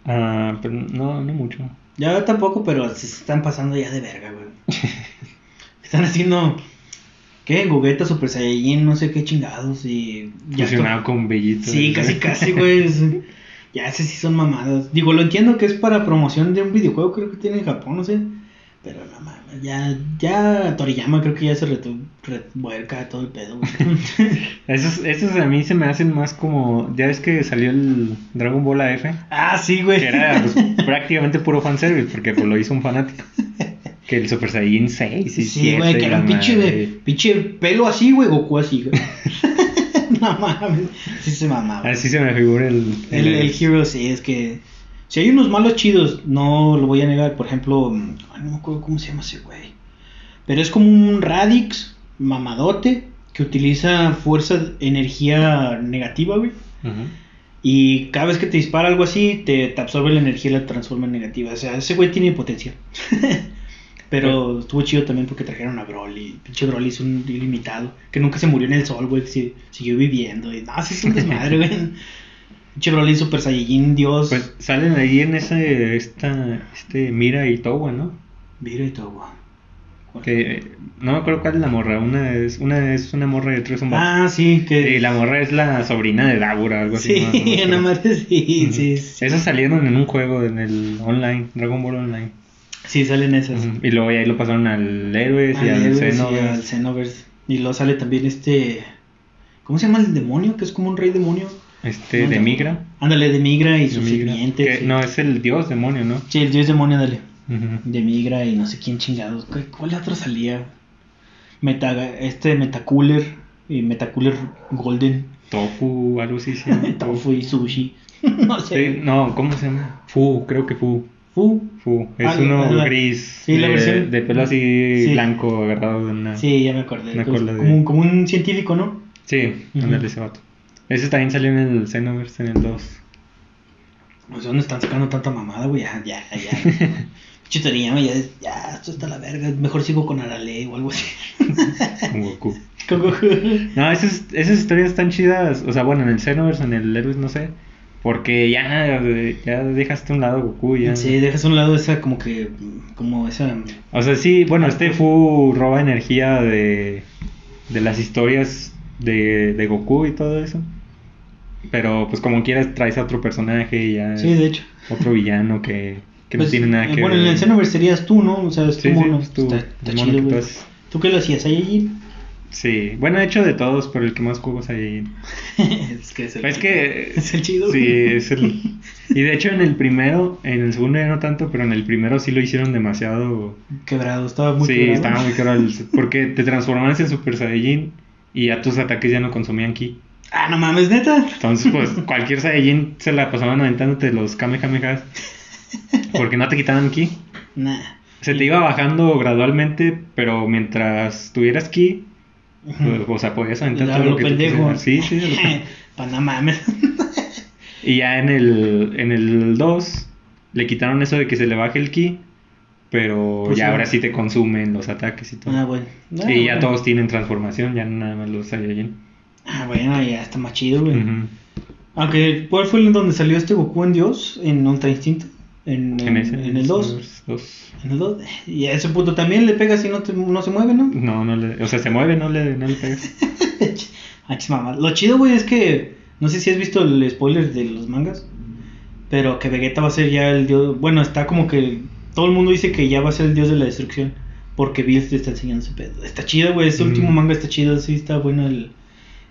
Ah, pero no, no mucho. Ya tampoco, pero se están pasando ya de verga, güey. están haciendo. ¿Qué? Gogeta Super Saiyajin, no sé qué chingados. Y. ya Fusionado con Bellito. Sí, casi, casi, güey. Ya, ese sí son mamadas. Digo, lo entiendo que es para promoción de un videojuego, creo que tiene en Japón, no sé. Pero no mames, ya, ya Toriyama creo que ya se revuelca todo el pedo. Esos, esos a mí se me hacen más como. Ya ves que salió el Dragon Ball AF. ah, sí, güey. Que era pues, prácticamente puro fanservice, porque pues, lo hizo un fanático. Que el Super Saiyan 6 y Sí, 7. güey, que era un pinche, pinche pelo así, güey, Goku así, güey. no mames, sí se mamaba. Así se me figura el. El, el Hero sí, es que. Si hay unos malos chidos, no lo voy a negar. Por ejemplo, ay, no me acuerdo cómo se llama ese güey. Pero es como un Radix mamadote que utiliza fuerza, energía negativa, güey. Y cada vez que te dispara algo así, te, te absorbe la energía y la transforma en negativa. O sea, ese güey tiene potencial. Pero estuvo chido también porque trajeron a Broly. Pinche Broly es un ilimitado. Que nunca se murió en el sol, güey. Que siguió viviendo. Y no, sí es un desmadre, güey. Broly Super Saiyajin, Dios. Pues salen ahí en ese. Esta, este Mira y Towa, ¿no? Mira y güey. Que no me acuerdo cuál es la morra. Una es una, es una morra y otra es un vato. Ah, sí, que. Y la morra es la sobrina de Dabura, algo así. sí, ¿no? No sí, sí, sí. Esos salieron en un juego, en el online, Dragon Ball Online. Sí, salen esas. Y luego ahí lo pasaron al Héroes y Al al Héroes y al Xenoverse. Y luego sale también este. ¿Cómo se llama el demonio? Que es como un rey demonio. Este, de. Migra. Ándale, de Migra y sus sirvientes. No, es el dios demonio, ¿no? Sí, el dios demonio, dale. Ujú. De Migra y no sé quién chingados. ¿Cu- ¿Cuál otro salía? Meta, este Metacooler y Metacooler Golden. Tofu, algo así. se llama. Tofu y sushi. no sé. Sí, no, ¿cómo se llama? Fu, creo que Fu. Fu. Fu. Es Ah, uno la- gris. sí, la de, versión- de pelo así Sí. blanco agarrado de una. Sí, ya me acordé. Acuerdo de- como, un- como un científico, ¿no? Sí, ándale ese vato. Ese también salió en el Xenoverse, en el 2. Pues ¿dónde están sacando tanta mamada, güey? Ya, ya, ya. Pinche Toriyama ya, ya, esto está la verga. Mejor sigo con Arale o algo así. Con Goku. Con Goku. No, esas, esas historias están chidas. O sea, bueno, en el Xenoverse, en el Héroes, no sé. Porque ya, ya dejaste a un lado Goku. Ya. Sí, dejas a un lado esa como que, como esa... O sea, sí, bueno, este Fu roba energía de, de las historias de, de Goku y todo eso. Pero pues como quieras traes a otro personaje y ya Sí, de hecho. otro villano que, que Pues, no tiene nada eh, que Bueno, ver. en el Xenoverse serías tú, ¿no? O sea, es tu Sí, sí, mono. es tu- está está mono chido, que tú. ¿Tú qué lo hacías ahí? Sí, bueno, he hecho de todos, pero el que más juegos hay es que es el, Es que es el chido. Sí, es el. Y de hecho en el primero, en el segundo ya no tanto, pero en el primero sí lo hicieron demasiado. Quebrado, estaba muy sí, quebrado. estaba muy el- Porque te transformabas en Super Saiyajin y ya tus ataques ya no consumían ki. Ah, no mames, neta. Entonces, pues cualquier Saiyajin se la pasaban aventándote los Kamehamehas. Porque no te quitaban ki. Nah. Se te iba bajando gradualmente, pero mientras tuvieras ki, Ujú. o sea, podías aventar todo lo lo que pendejo. quisieras. Sí, sí, lo. Pa' no mames. Y ya en el, en el 2 le quitaron eso de que se le baje el ki, pero Pues ya sí. ahora sí te consumen los ataques y todo. Ah, bueno. Ah, y ya bueno. todos tienen transformación, ya nada más los Saiyajin. Ah, bueno, ya está más chido, güey. Aunque, ¿cuál fue el donde salió este Goku en Dios? ¿En Ultra Instinto? En, En ese. en el 2. los dos. En el 2. Y a ese punto también le pegas y no, te- no se mueve, ¿no? No, no le, o sea, se mueve, no le, no le pegas. Ah, mamá. Lo chido, güey, es que. No sé si has visto el spoiler de los mangas. Pero que Vegeta va a ser ya el dios. Bueno, está como que. Todo el mundo dice que ya va a ser el dios de la destrucción. Porque Bills te está enseñando ese pedo. Está chido, güey. Este Mm. último manga está chido. Sí, está bueno el.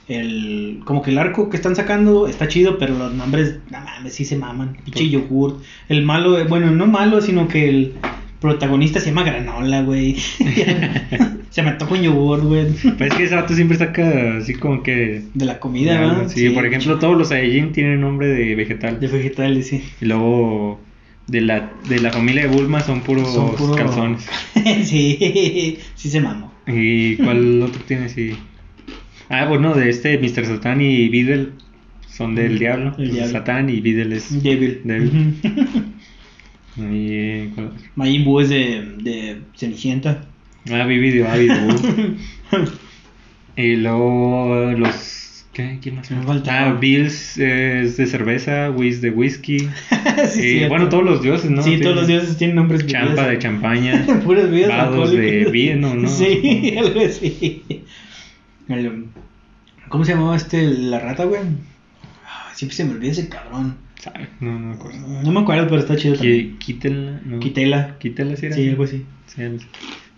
El. Como que el arco que están sacando está chido. Pero los nombres. No mames, sí se maman. Pinche yogurt. El malo. eh, Bueno, no malo, sino que el. Protagonista se llama Granola, güey. se me toca un yogur, güey. Pues es que ese vato siempre saca así como que. De la comida, ¿verdad? sí, por ejemplo, todos los Saiyajin tienen nombre de vegetal. De vegetales, sí. Y luego de la, de la familia de Bulma son puros, Son puro- calzones. sí, sí se mamó. ¿Y cuál otro tiene? Sí. Ah, bueno, de este Mr. Satan y Videl son del diablo. el diablo. Satán y Videl es. Devil. Devil. Y, ¿cuál otro? Majin Buu es de, de Cenicienta. Ah, Vivi de Buu. Y luego los ¿Qué? ¿Quién más? Me falta- Ah, Bills eh, es de cerveza, Whis de whisky. Sí, cierto. bueno, todos los dioses, ¿no? Sí, todos los dioses tienen nombres Champa de champaña. Puras bebidas Vados de vino, ¿no? Sí, algo así. El- ¿Cómo se llamaba este? La rata, güey. Siempre se me olvida ese cabrón. ¿Sabe? No, no me acuerdo. No me acuerdo, pero está chido también. Qui- Quítela. No. Quitela. Quítela, si era. Sí, algo así. Sí, el-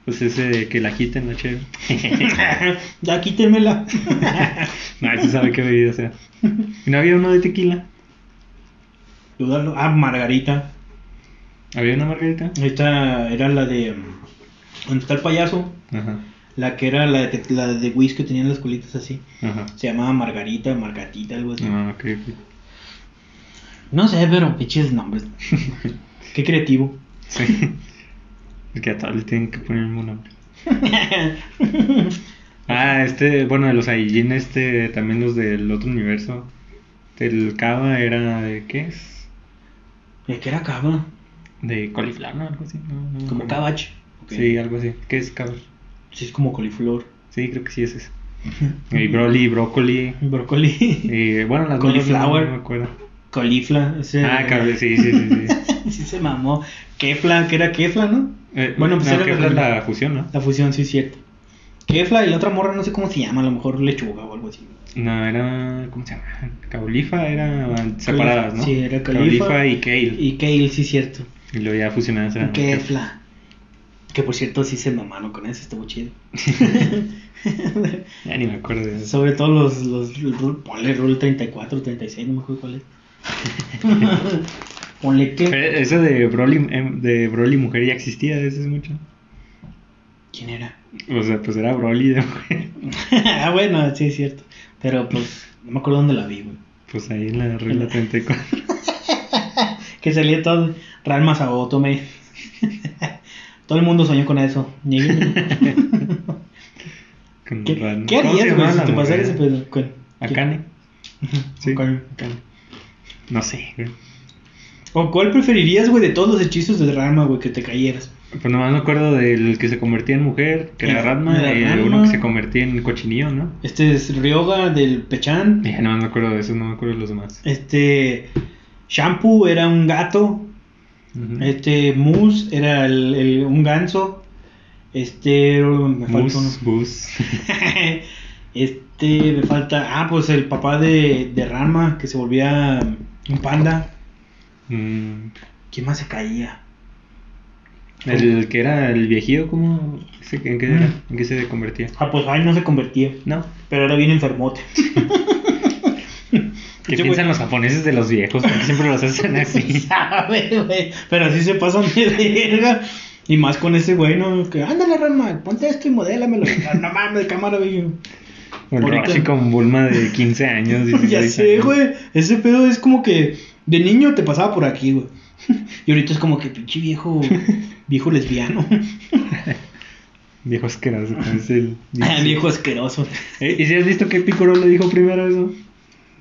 pues ese de que la quiten, la chévere. ya quítemela. Nadie sabe qué bebida sea. ¿Y no había uno de tequila? Dudarlo. Ah, Margarita. ¿Había una margarita? Esta era la de. mm, ¿Dónde está el payaso? Ajá. La que era la de, la de whisky que tenían las colitas así. Ajá. Se llamaba Margarita, Margatita, algo así. Ah, ok, ok. No sé, pero pinches nombres. Qué creativo. Sí. Es que a todos le tienen que poner el mismo nombre. Ah, este, bueno, de los Aijin, este, también los del otro universo. El Kaba era de, ¿qué es? ¿De qué era cava? De coliflor, ¿no? Algo así. No, no Como cabach. Sí, algo así. ¿Qué es Kaba? Sí, es como coliflor. Sí, creo que sí es ese. Y broly, brócoli. Brócoli. Y bueno, las Cauliflower. No, me acuerdo. Colifla. Ese, Ah, cabrón, sí, sí, sí. sí. sí se mamó. Kefla, que era Kefla, ¿no? Eh, Bueno, pues no, era que la- es la fusión, ¿no? La fusión, sí es cierto. Kefla y la otra morra no sé cómo se llama, a lo mejor lechuga o algo así. No, era. ¿Cómo se llama? Caulifa eran separadas, ¿no? Sí, era Caulifa, Caulifa y Kale. Y Kale, sí es cierto. Y luego ya fusionadas eran. Kefla. Que por cierto sí se mamaron con eso, estuvo chido. Ya ni me acuerdo de eso. Sobre todo los, los, ponle rule 34, 36, no me acuerdo cuál es. ponle Pero que... Eso de Broly, em, de Broly mujer ya existía desde hace mucho. ¿Quién era? O sea, pues era Broly de mujer. ah, bueno, sí es cierto. Pero pues, no me acuerdo dónde la vi, güey. Pues ahí en la regla 34. Que salía todo Ranma Sabotome. Todo el mundo soñó con eso. Con ¿Qué, ¿qué ¿Cómo se harías, güey, si te pasara ese pedo? ¿Cuál? Akane. Sí. No sé, güey. ¿O cuál preferirías, güey, de todos los hechizos de Ranma, güey, que te cayeras? Pues nomás me acuerdo del que se convertía en mujer, que era Ratma, y uno que se convertía en cochinillo, ¿no? Este es Ryoga del Pechan. Ya no me acuerdo de eso, no me acuerdo de los demás. Este. Shampoo era un gato. Este. Moose era el, el- un ganso. Este. Me falta uno. Bus, bus. Este. Me falta. Ah, pues el papá de, de Ranma, que se volvía un panda. Mm, ¿Quién más se caía? el que era el viejillo, ¿cómo? ¿En qué era? Mm. ¿En qué se convertía? Ah, pues ahí no se convertía. No. Pero era bien enfermote. ¿Qué piensan los japoneses de los viejos? Porque siempre los hacen así. sabe, güey. Pero así se pasan de verga. Y más con ese güey, ¿no? Que ándale, Ranma, ponte esto y modélamelo. no mames, cámara, güey. El Ahorita- Roshi con Bulma de 15 años. 16 ya sé, güey. Ese pedo es como que de niño te pasaba por aquí, güey. Y ahorita es como que pinche viejo, viejo lesbiano. Viejo asqueroso. con ese- Ah, viejo asqueroso. Eh, ¿Y si has visto que Piccolo le dijo primero eso?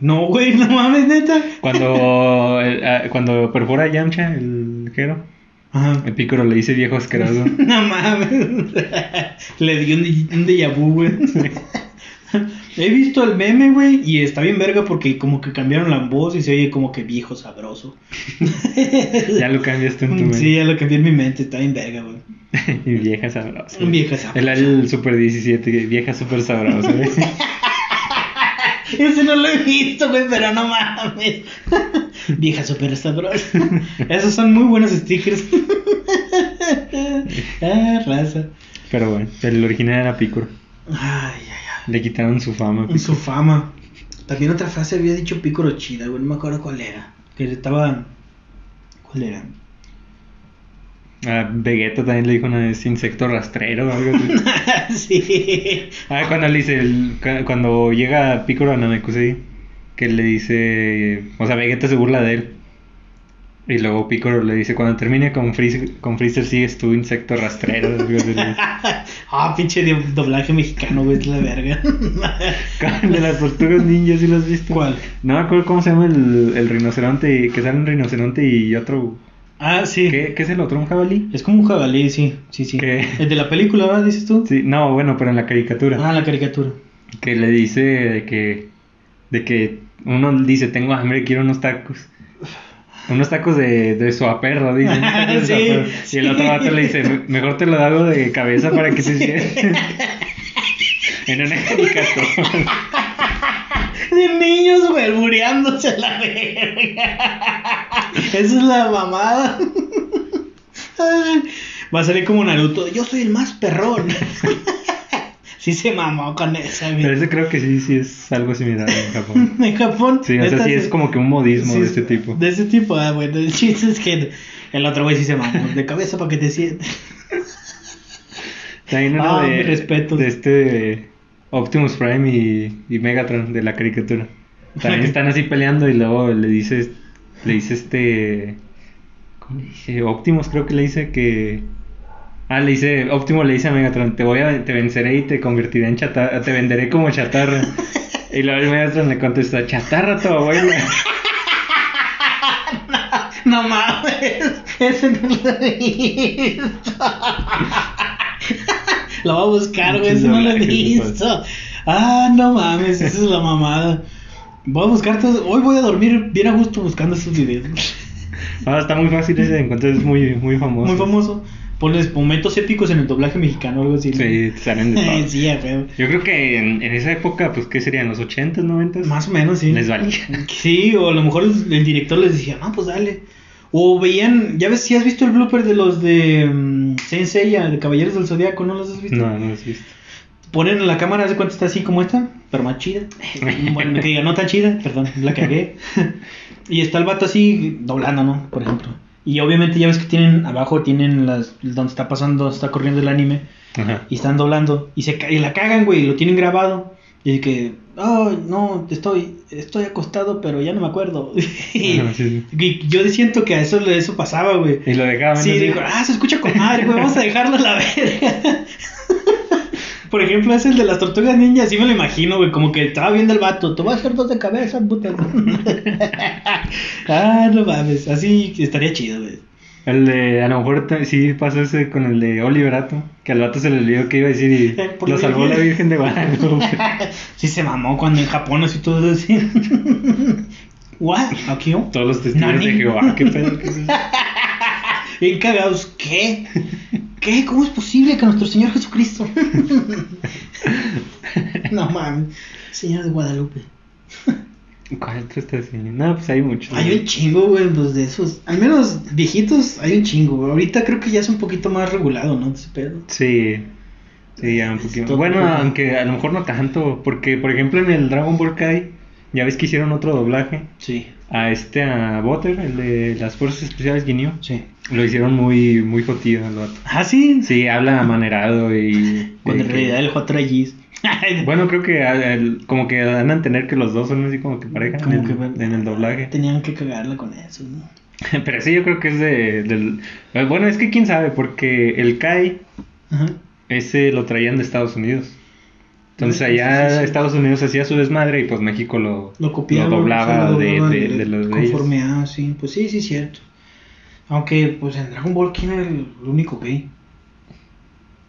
No, güey, no mames, neta. Cuando, ah, cuando perfora a Yamcha, el Jero, Ajá. el Piccolo le dice viejo asqueroso. No mames. Le dio un, un déjà vu, güey. He visto el meme, güey, y está bien verga porque como que cambiaron la voz y se oye como que viejo sabroso. ya lo cambiaste en tu mente. Sí, ya lo cambié en mi mente, está bien verga, güey. y vieja sabrosa. Vieja sabrosa. El, el Super 17, que vieja super sabrosa. güey. Ese no lo he visto, güey, pero no mames. Vieja super sabrosa. Esos son muy buenos stickers. ah, raza. Pero bueno, el original era Piccolo. Ay, ay, ay. Le quitaron su fama. Su fama. También otra frase había dicho Picoro chida, güey, no me acuerdo cuál era. Que estaba. ¿Cuál era? A Vegeta también le dijo una vez insecto rastrero o algo así. sí. Ah, cuando le dice, el- cu- cuando llega Piccolo a Namekusei, que le dice, o sea, Vegeta se burla de él. Y luego Piccolo le dice, cuando termine con Freezer, con Freezer sigues tú, insecto rastrero. ah, pinche do- doblaje mexicano, güey, es la verga. De las tortugas ninja, ¿sí lo has visto? ¿Cuál? No me acuerdo cómo se llama el, el rinoceronte, que sale un rinoceronte y otro... ah, sí. ¿Qué, qué es el otro? ¿Un jabalí? Es como un jabalí, sí, sí, sí. ¿Qué? El de la película, ¿verdad? Dices tú. Sí, no, bueno, pero en la caricatura. Ah, la caricatura. Que le dice de que De que uno dice, tengo hambre, quiero unos tacos. Unos tacos de, de suaperro, dice. de Sí, suaperro. sí. Y el otro vato le dice, "Me- mejor te lo hago de cabeza para que se siente. en una caricatura. De niños, güey, la verga. Esa es la mamada. Va a salir como Naruto. Yo soy el más perrón. Sí se mamó con esa, Pero güey. ese creo que sí, sí es algo similar en Japón. En Japón. Sí, o sea, sí es como que un modismo sí de es- este tipo. De ese tipo, ah, bueno. El chiste es que el otro güey sí se mamó. De cabeza para que te sientes. También uno Ah, de, mis respetos. de este Optimus Prime y, y Megatron de la caricatura. También están así peleando y luego le dices, le dice este, ¿cómo le dice? Optimus creo que le dice que, ah, le dice, Optimus le dice a Megatron, te voy a, te venceré y te convertiré en chatarra, te venderé como chatarra. Y luego el Megatron le contesta, chatarra tu abuela. No mames. Ese no lo he visto. Lo voy a buscar, güey. Ese no lo he visto. Ah, no mames. Esa es la mamada. Voy a buscar todo. Hoy voy a dormir bien a gusto buscando estos videos. Ah, está muy fácil ese encontrar, es muy, muy famoso. Muy famoso. Ponles momentos épicos en el doblaje mexicano o algo así. ¿no? Sí, salen de todo. sí, huevo. Yo creo que en, en esa época, pues, ¿qué serían? ¿Los 80s, 90s? Más o menos, sí. Les valía. Sí, o a lo mejor el, el director les decía, no, pues dale. O veían, ya ves, si has visto el blooper de los de um, Saint Seiya, de Caballeros del Zodiaco, ¿no los has visto? No, no lo has visto. Ponen la cámara, ¿de cuenta está así como esta? Pero más chida. Bueno, que diga, no tan chida, perdón, la cagué. y está el vato así doblando, ¿no? Por ejemplo. Y obviamente ya ves que tienen, abajo tienen las, donde está pasando, está corriendo el anime. Ajá. Y están doblando. Y, se, y la cagan, güey, y lo tienen grabado. Y que, ay, no, estoy, estoy acostado, pero ya no me acuerdo. y, Ajá, sí, y yo siento que a eso, eso pasaba, güey. Y lo dejaban. Sí, así. dijo, ah, se escucha con madre, güey, vamos a dejarlo a la verga. Por ejemplo, es el de las tortugas ninja, así me lo imagino, güey, como que estaba viendo el vato, te voy a hacer dos de cabeza, puta. ah, no mames, así estaría chido, güey. El de, a lo mejor sí pasó ese con el de Oliverato, que al vato se le olvidó que iba a decir y lo salvó la Virgen. De Guadalupe. Sí se mamó cuando en Japón así todo así. ¿What? ¿Aquí? Todos los testigos Nani. de Jehová, qué pedo. qué pedo. Bien cagados, ¿qué? ¿Qué? ¿Cómo es posible que nuestro Señor Jesucristo? no mames, Señor de Guadalupe. ¿Cuál así? No, pues hay muchos. Hay un chingo, güey, pues de esos. Al menos viejitos, hay un chingo, güey. Ahorita creo que ya es un poquito más regulado, ¿no? Ese pedo. Sí. Sí, ya un poquito. Bueno, aunque a lo mejor no tanto, porque por ejemplo en el Dragon Ball Kai, ya ves que hicieron otro doblaje Sí, a este, a Butter, el de las Fuerzas Especiales Guineo. sí. Lo hicieron muy, muy jotido al vato. Ah, sí. Sí, habla amanerado y... Cuando en realidad el J3G's. Bueno, creo que a- el- como que dan a entender que los dos son así como que pareja Como en, el, que, en el doblaje. Tenían que cagarla con eso, ¿no? Pero sí, yo creo que es de, del... eh, Bueno, es que quién sabe, porque el Kai, Ajá. ese lo traían de Estados Unidos. Entonces sí, allá sí, sí. Estados Unidos hacía su desmadre y pues México lo, Lo copiaban. lo doblaba o sea, lo de, de, de los de Conforme ellos. a, sí. Pues sí, sí, cierto. Aunque, pues en Dragon Ball, ¿quién era el único gay?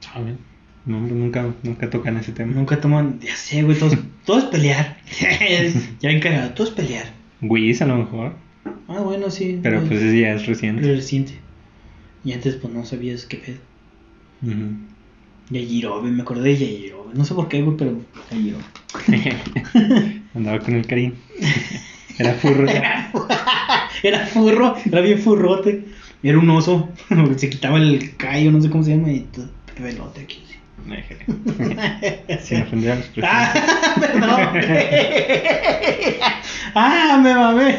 ¿Saben? No, nunca, nunca tocan ese tema. Nunca toman. Ya sé, güey, todos, todo es pelear. ya encargado, todo es pelear. Whis a lo mejor, Ah, bueno, sí. pero pues ese ya es Es reciente. reciente. Y antes, pues no sabías qué pedo. Ujú. Yajirobe, me acordé de Yajirobe. No sé por qué, güey, pero Yajirobe. Andaba con el Karim. Era furro. Era furro, era bien furrote. Era un oso. Se quitaba el callo, no sé cómo se llama, y todo pelote aquí. Sin ofender a los presentes. Ah, perdón. ah, me mamé.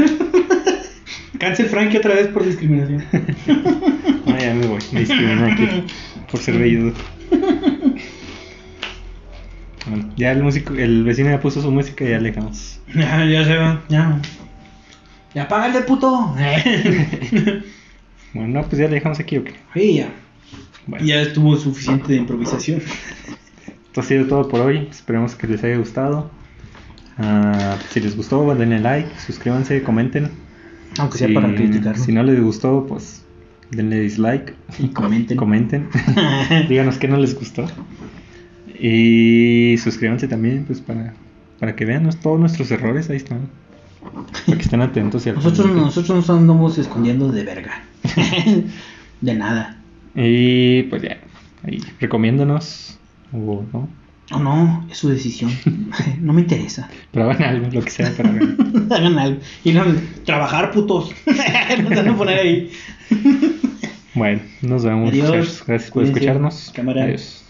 Cancel Frankie otra vez por discriminación. Ah, ya me voy. Me discriminan aquí por ser velludo. Bueno, ya el músico, el vecino ya puso su música y ya le dejamos. Ya, ya se va, ya. Ya págale, puto. Bueno, no, pues ya le dejamos aquí o qué. Sí, ya. Bueno, Ya estuvo suficiente de improvisación. esto ha sido todo por hoy. Esperemos que les haya gustado. Ah, si les gustó, denle like, suscríbanse, comenten. Aunque sea Si- para criticar. Si no les gustó, pues denle dislike. Y comenten. Comenten. Díganos qué no les gustó. Y suscríbanse también, pues para para que vean todos nuestros errores, ahí están. Para que estén atentos. Y Nosotros, nosotros nos andamos escondiendo de verga. de nada. Y pues ya, ahí, recomiéndanos. O no. O no, es su decisión. no me interesa. Pero hagan algo, lo que sea. Hagan algo. Y no, trabajar, putos. van a poner ahí. Bueno, nos vemos. Adiós. Gracias por Cuídense. escucharnos. Cámara. Adiós.